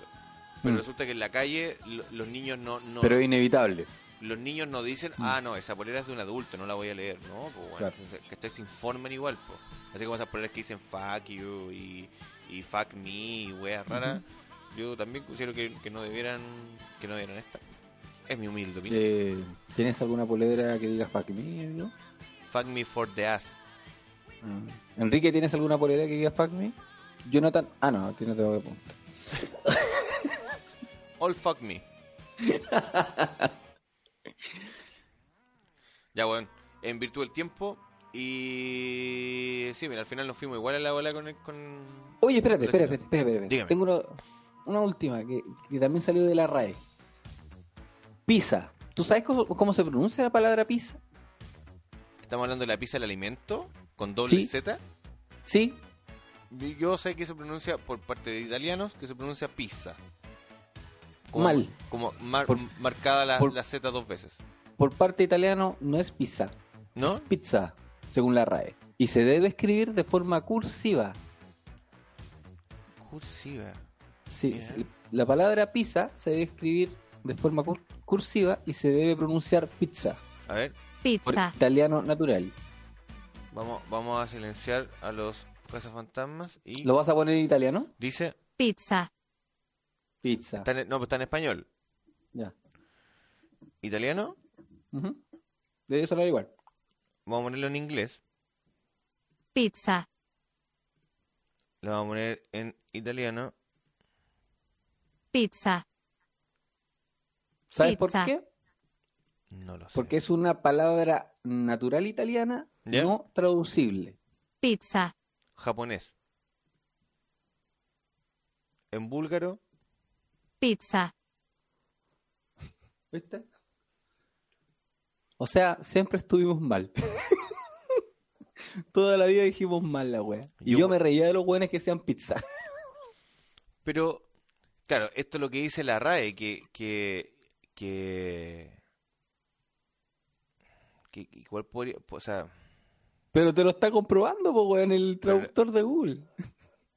Pero Mm. resulta que en la calle lo- los niños no, no Pero es inevitable. los niños no dicen, ah, no, esa polera es de un adulto, no la voy a leer, ¿no? Pues bueno, Claro. entonces, que se informen igual, pues. Así como esas poleras que dicen fuck you y, y fuck me y weas raras, yo también considero que, que no debieran que no debieran estar. Es mi humilde opinión. Eh, ¿Tienes alguna polera que digas fuck me? no? Fuck me for the ass. Ah. Enrique, ¿tienes alguna polera que digas fuck me? Jonathan, ah, no, a ti no te voy a apuntar. All fuck me. ya, bueno, en virtud del tiempo y... Sí, mira, al final nos fuimos igual a la bola con... el- con... Oye, espérate, espérate, espérate, espérate. Dígame. Tengo una, una última que, que también salió de la RAE. Pizza. ¿Tú sabes cómo, cómo se pronuncia la palabra pizza? Estamos hablando de la pizza del alimento con doble Sí. Z. Sí. Yo sé que se pronuncia por parte de italianos que se pronuncia pizza. Como, Mal. Como mar- Por- marcada la, por- la Z dos veces. Por parte italiano no es pizza. ¿No? Es pizza, según la RAE. Y se debe escribir de forma cursiva. Cursiva. Sí. La palabra pizza se debe escribir de forma cur- cursiva y se debe pronunciar pizza. A ver, Por Pizza. italiano natural. vamos, vamos a silenciar a los cazafantasmas y ¿Lo vas a poner en italiano? dice... Pizza. Pizza. está en- no, pero está en español. Ya. ¿Italiano? Ujú. Debe sonar igual. Vamos a ponerlo en inglés. Pizza. Lo vamos a poner en italiano. Pizza. ¿Sabes Pizza. por qué? No lo sé. Porque es una palabra natural italiana ¿Ya? no traducible. Pizza. Japonés. En búlgaro. Pizza. ¿Viste? O sea, siempre estuvimos mal. Toda la vida dijimos mal la wea. Y Yo- yo, me reía de los buenos que sean pizza. Pero, claro, esto es lo que dice la RAE, que, que, que, que igual podría, o sea, Pero te lo está comprobando, po, weón, el traductor de Google.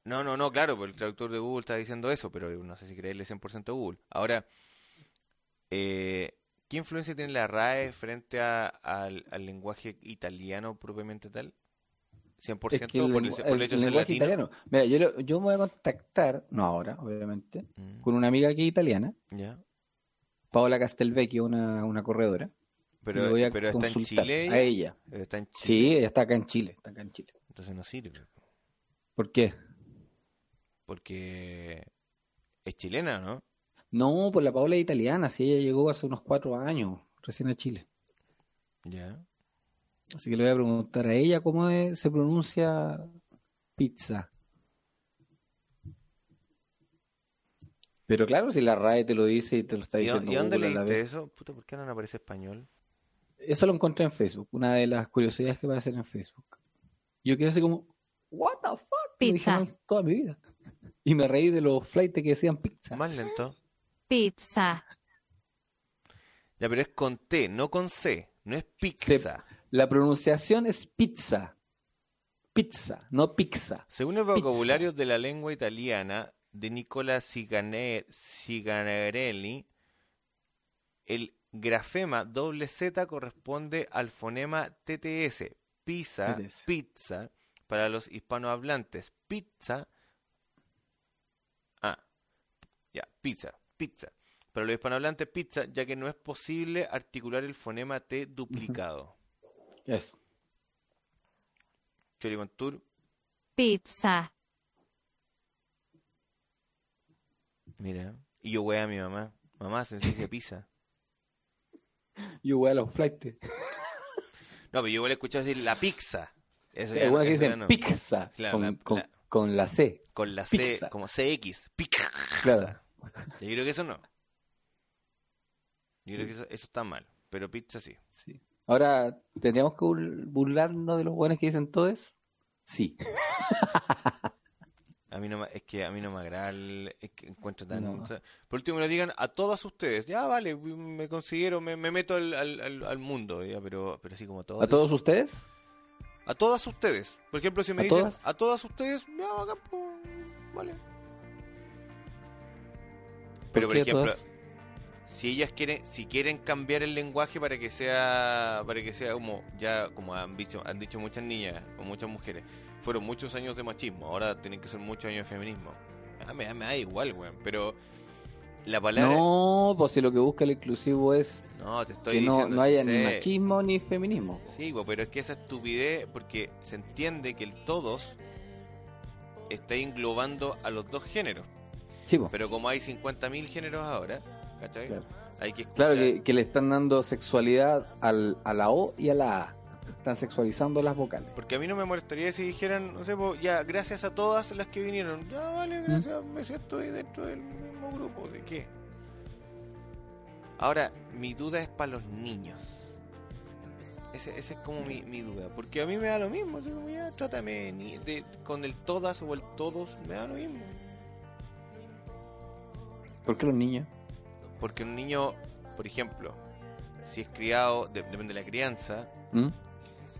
no, no, no, claro, pues el traductor de Google está diciendo eso, pero no sé si creerle 100% a Google. Ahora, eh, ¿qué influencia tiene la RAE frente a- al, al lenguaje italiano propiamente tal? ¿100% Es que el, por el, por el hecho de ser latino? italiano. Mira, yo, yo me voy a contactar, no ahora, obviamente, Mm, con una amiga que es italiana, ya. Paola Castelvecchio, una, una corredora. Pero, y voy a pero está en Chile. A ella. Está en Chile. Sí, ella está acá en Chile. Está acá en Chile. Entonces no sirve. ¿Por qué? Porque es chilena, ¿no? No, pues la Paola es italiana. Si ella llegó hace unos cuatro años recién a Chile. Ya. Así que le voy a preguntar a ella cómo es- se pronuncia pizza. Pero claro, si la RAE te lo dice y te lo está ¿Y, diciendo y dónde Google a la leíste vez. eso? Puta, ¿por qué no aparece español? Eso lo encontré en Facebook, una de las curiosidades que va a hacer en Facebook. Yo quedé así como, what the fuck? Pizza. toda mi vida. Y me reí de los flights que decían pizza. Más lento. Pizza. Ya, pero es con T, no con C. No es pizza. La pronunciación es pizza. Pizza, no pizza. Según el Pizza. vocabulario de la lengua italiana de Nicola Ciganarelli, el grafema doble Z corresponde al fonema TTS, pizza, TTS. pizza, para los hispanohablantes. Pizza, ah, ya, pizza, pizza. para los hispanohablantes pizza, ya que no es posible articular el fonema T duplicado. Eso. Choricontur, pizza, mira. Y yo wea a mi mamá. Mamá, se dice pizza. Yo voy a los flights. No, pero yo igual he escuchado decir la pizza. Eso Sí, que eso dicen no. pizza Claro, con, la- con- la- con la C. Con la C, Pizza. como CX. Pizza. Claro. Yo creo que eso no. Yo creo que eso, eso está mal. Pero pizza sí. Sí. Ahora, ¿tendríamos que bur- burlarnos de los buenos que dicen todos? Sí. A mí no me- es que a mí no me agrada el, es que encuentro tan... No. o sea, por último le digan a todas ustedes, ya vale, me considero, me, me meto al, al, al- mundo, ya, pero, pero así como todos. ¿A todos ustedes? A todas ustedes. Por ejemplo, si me ¿A dicen todas? a todas ustedes, ya, acá, pues, vale. Pero por a ejemplo, todas? si ellas quieren, si quieren cambiar el lenguaje para que sea, para que sea como, ya como han dicho, han dicho muchas niñas o muchas mujeres, fueron muchos años de machismo, ahora tienen que ser muchos años de feminismo. Ah, me, da- me da igual, weón, pero la palabra... No, pues si lo que busca el inclusivo es No, te estoy que no, diciendo... no haya sí ni sé. machismo ni feminismo. Sí, pero es que esa estupidez, porque se entiende que el todos está englobando a los dos géneros. Sí, pues. Pero como hay 50.000 géneros ahora, ¿cachai? Claro. Hay que escuchar. Claro que, que le están dando sexualidad al, a la O y a la A. Están sexualizando las vocales. Porque a mí no me molestaría si dijeran, no sé, pues, ya, gracias a todas las que vinieron. Ya, vale, gracias, me siento ahí dentro del mismo grupo. ¿De qué? Ahora, mi duda es para los niños. Ese, ese es como mi, mi duda. Porque a mí me da lo mismo. así como, ya, trátame ni- de- con el todas o el todos, me da lo mismo. ¿Por qué los niños? Porque un niño, por ejemplo, si es criado, de- depende de la crianza, ¿Mm?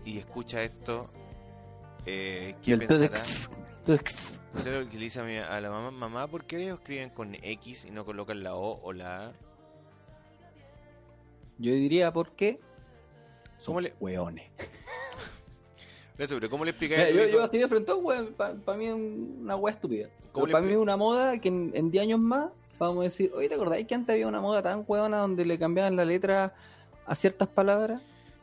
Y escucha esto, eh, ¿qué el pensará? Lo que le dice a, mi- a la mamá, mamá, ¿por qué ellos escriben con X y no colocan la O o la A? Yo diría por qué. ¿Cómo le, Hueones. Pero ¿cómo le tu yo, yo así de frente, para mí es una weá estúpida. ¿Cómo le Para mí es una moda que en, en 10 años más vamos a decir, oye, ¿te acordáis que antes había una moda tan hueona donde le cambiaban la letra a ciertas palabras?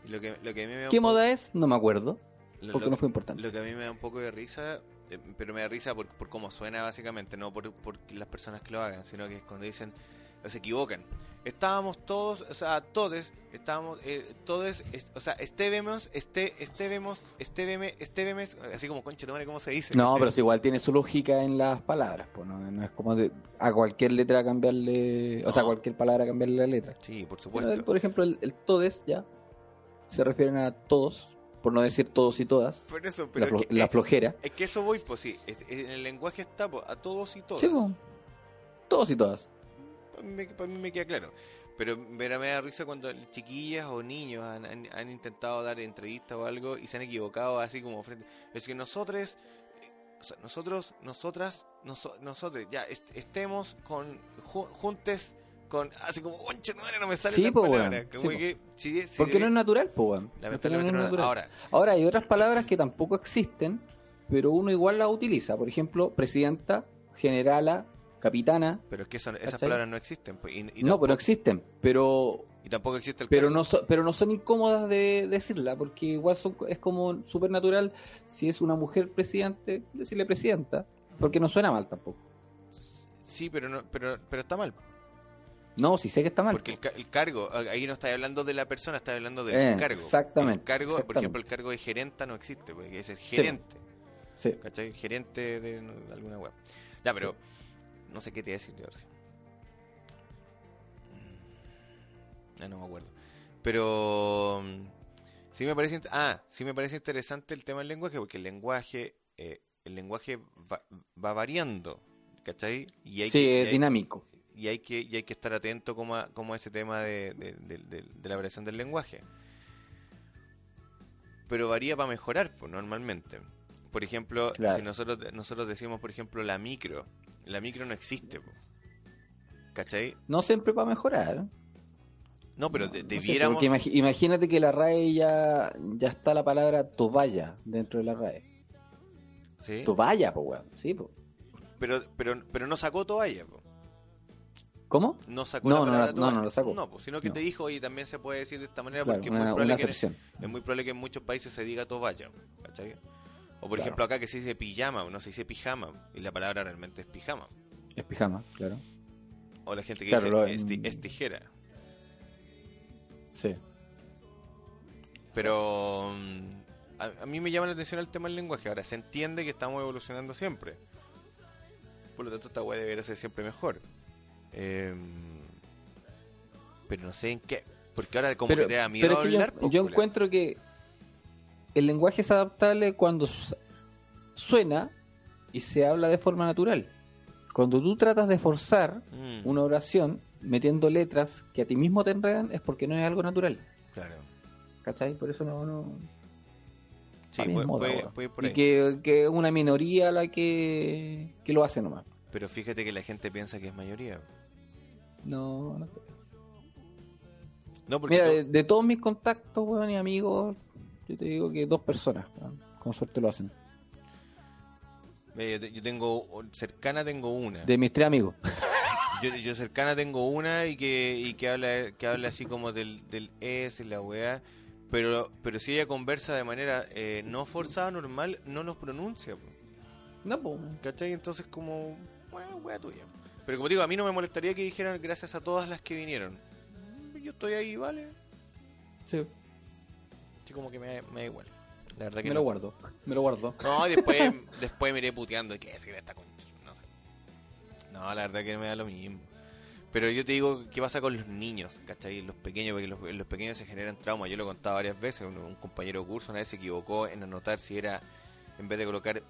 Lo que, lo que a mí me da ¿Qué poco- moda es? No me acuerdo, lo- porque lo- no fue importante. Lo que a mí me da un poco de risa, eh, pero me da risa por, por cómo suena básicamente, no por, por las personas que lo hagan, sino que es cuando dicen, se equivocan. Estábamos todos, o sea, todos, estábamos, eh, todos, es- o sea, estébemos, este, estébemos, estébeme, estébeme, así como concha, madre, ¿cómo se dice? No, ¿Cachai? pero si igual tiene su lógica en las palabras, pues no, no es como de- a cualquier letra cambiarle, o sea, a No. cualquier palabra cambiarle la letra. Sí, por supuesto. por ejemplo, el, el todes ya se refieren a todos, por no decir todos y todas, Por eso, la, pero flo- es, que, la flojera. es que eso voy, pues sí, es- en el lenguaje está pues, a todos y todas. Sí, po. todos y todas. Para mí, me- para mí me queda claro. Pero me da risa cuando chiquillas o niños han, han- han intentado dar entrevistas o algo y se han equivocado así como frente. Es que nosotros, eh, o sea, nosotros, nosotras, noso- nosotros, ya est- estemos con ju- juntes con así como madre, no me salen Sí, las po, palabras. weón. Como Sí, po. que, si- si Porque no es natural, No es no- natural. Ahora, Ahora, hay otras palabras que tampoco existen, pero uno igual las utiliza. Por ejemplo, presidenta, generala, capitana. pero es que esas ¿Cachai? palabras no existen. pues, y, y no, tampoco, pero existen. Pero y tampoco existe el pero cargo. no, so- pero no son incómodas de decirla, porque igual son, es como súper natural si es una mujer presidente, decirle presidenta, porque no suena mal tampoco. Sí, pero, no, pero, pero está mal. No, si sé que está mal. Porque el, el cargo, ahí no está hablando de la persona, está hablando del Eh, cargo. exactamente, El cargo, por ejemplo, el cargo de gerenta no existe, porque es el gerente. Sí. ¿Cachai? Gerente de alguna web. Ya, pero no sé qué te iba a decir yo. Mm, Ya no me acuerdo. Pero mm, sí me parece ah, sí me parece interesante el tema del lenguaje, porque el lenguaje eh, el lenguaje va, va variando, ¿cachai? Y hay Sí, que- es hay- dinámico. Y hay que y hay que estar atento como a, como a ese tema de, de- de- de- de la variación del lenguaje pero varía para mejorar pues, normalmente por ejemplo Claro. si nosotros nosotros decimos por ejemplo la micro la micro no existe po. ¿cachai? No siempre para mejorar. no pero de- no sé, debiéramos imagínate que la RAE ya, ya está la palabra toalla dentro de la RAE. ¿sí? Toalla, pues, weón. Sí, pues. pero pero pero no sacó toalla po. ¿Cómo? No sacó No, la no, palabra no, no lo sacó. No, pues, sino que No. te dijo, y también se puede decir de esta manera Claro, porque una- es, muy probable que en, acepción. es muy probable que en muchos países se diga toalla, ¿cachai? O por Claro. ejemplo acá que se dice pijama, no se dice pijama, y la palabra realmente es pijama. Es pijama, claro. O la gente que Claro, lo- dice es, ti- es tijera. Sí. Pero mm, a, a mí me llama la atención el tema del lenguaje. Ahora, se entiende que estamos evolucionando siempre. Por lo tanto, esta weá debería ser siempre mejor. Eh, pero no sé en qué. Porque ahora como que te da miedo pero es que yo- hablar. pues, yo, encuentro que el lenguaje es adaptable cuando su- suena y se habla de forma natural. Cuando tú tratas de forzar Mm, una oración metiendo letras que a ti mismo te enredan es porque no es algo natural. Claro. ¿Cachai? Por eso no... no Sí, puede, moda, puede- weón. puede ir por y ahí. que, que es una minoría la que, que lo hace nomás. Pero fíjate que la gente piensa que es mayoría. No, no. No, porque Mira, de, de todos mis contactos, weón, y amigos, yo te digo que dos personas, weón, con suerte lo hacen. yo te- yo tengo, cercana tengo una. De mis tres amigos. Yo, yo cercana tengo una y que, y que habla que habla así como del, del es y la weá. Pero, pero si ella conversa de manera eh, no forzada, normal, no los pronuncia. No, pues. ¿Cachai? Entonces como, weá, weá tuya. Pero como digo, a mí no me molestaría que dijeran gracias a todas las que vinieron. Yo estoy ahí, ¿vale? Sí, Así como que me, me da igual. La verdad que me no. lo guardo. Me lo guardo. No, y después, después me iré puteando. ¿Qué es que está con.? No sé. No, la verdad que me da lo mismo. Pero yo te digo, ¿qué pasa con los niños? ¿Cachai? Los pequeños, porque los, los pequeños se generan traumas. Yo lo he contado varias veces. Un, un compañero de curso una vez se equivocó en anotar si era, en vez de colocar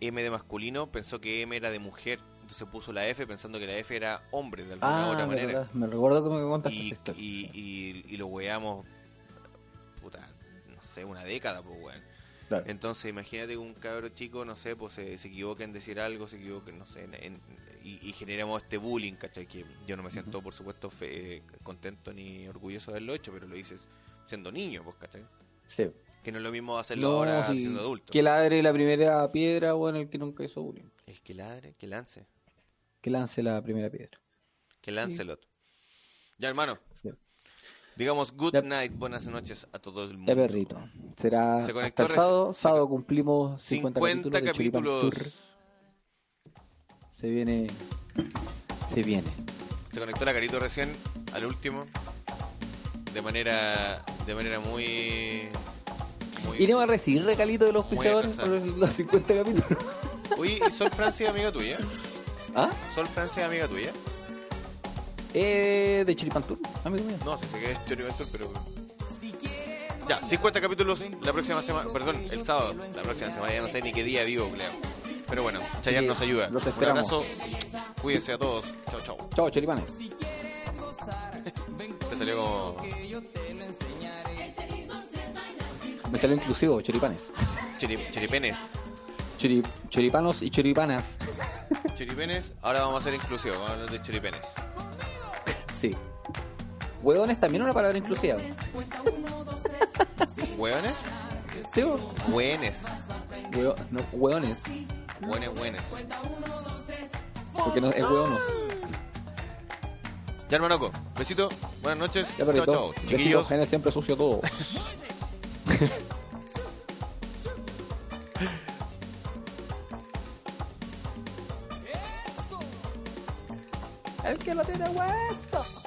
M de masculino, pensó que M era de mujer. Entonces puso la F pensando que la F era hombre de alguna Ah, otra manera. verdad. me recuerdo que me contaste Y, y, y, y lo weamos, puta, no sé, una década, pues weón. Claro. Entonces, imagínate un cabro chico, no sé, pues se, se equivoca en decir algo, se equivoca, no sé, en- en- y, y generamos este bullying, ¿cachai? Que yo no me siento, por supuesto, fe- contento ni orgulloso de haberlo hecho, pero lo hice siendo niño, pues, ¿cachai? Sí. Que no es lo mismo hacerlo No, ahora sí, siendo adulto. Que ladre la primera piedra, bueno, el que nunca hizo bullying. El que ladre, que lance, Que lance la primera piedra. que lance el otro. Ya, hermano, Sí. digamos good Ya. night, buenas noches a todo el mundo. Ya, perrito. Será Se hasta el sábado. se Sábado cumplimos 50, 50 capítulos. capítulos. Se viene. Se viene. Se conectó la carito recién al último de manera de manera muy muy Iremos a recibir regalitos de los auspiciadores por los 50 capítulos. Oye, ¿y Sol Francia amiga tuya? ¿Ah? ¿Sol Francia es amiga tuya? Eh, de Choripan Tour, amigo mío. No, sé sé que es Choriventur, pero ya, 50 capítulos la próxima semana, perdón, el sábado, la próxima semana, ya no sé ni qué día vivo, Cleo. Pero bueno, Chayanne Sí, nos ayuda. los Un esperamos. abrazo, cuídense a todos. Chao, chao. Chao, Choripanes. Te salió como Me salió inclusivo, Choripanes. chiri- chiripenes. Chori- choripanos y choripanas. Chiripenes, ahora vamos a hacer inclusivo, vamos a hablar de chiripenes. Sí. Hueones también una palabra inclusiva. ¿Hueones? Sí, Hueones. hueo- no, hueones. Hueones, hueones. Porque no, es hueonos. Ya, hermanoco, besito, buenas noches. Ya, chao, Chiquillos, Gene siempre sucio todo. el que lo tiene hueso.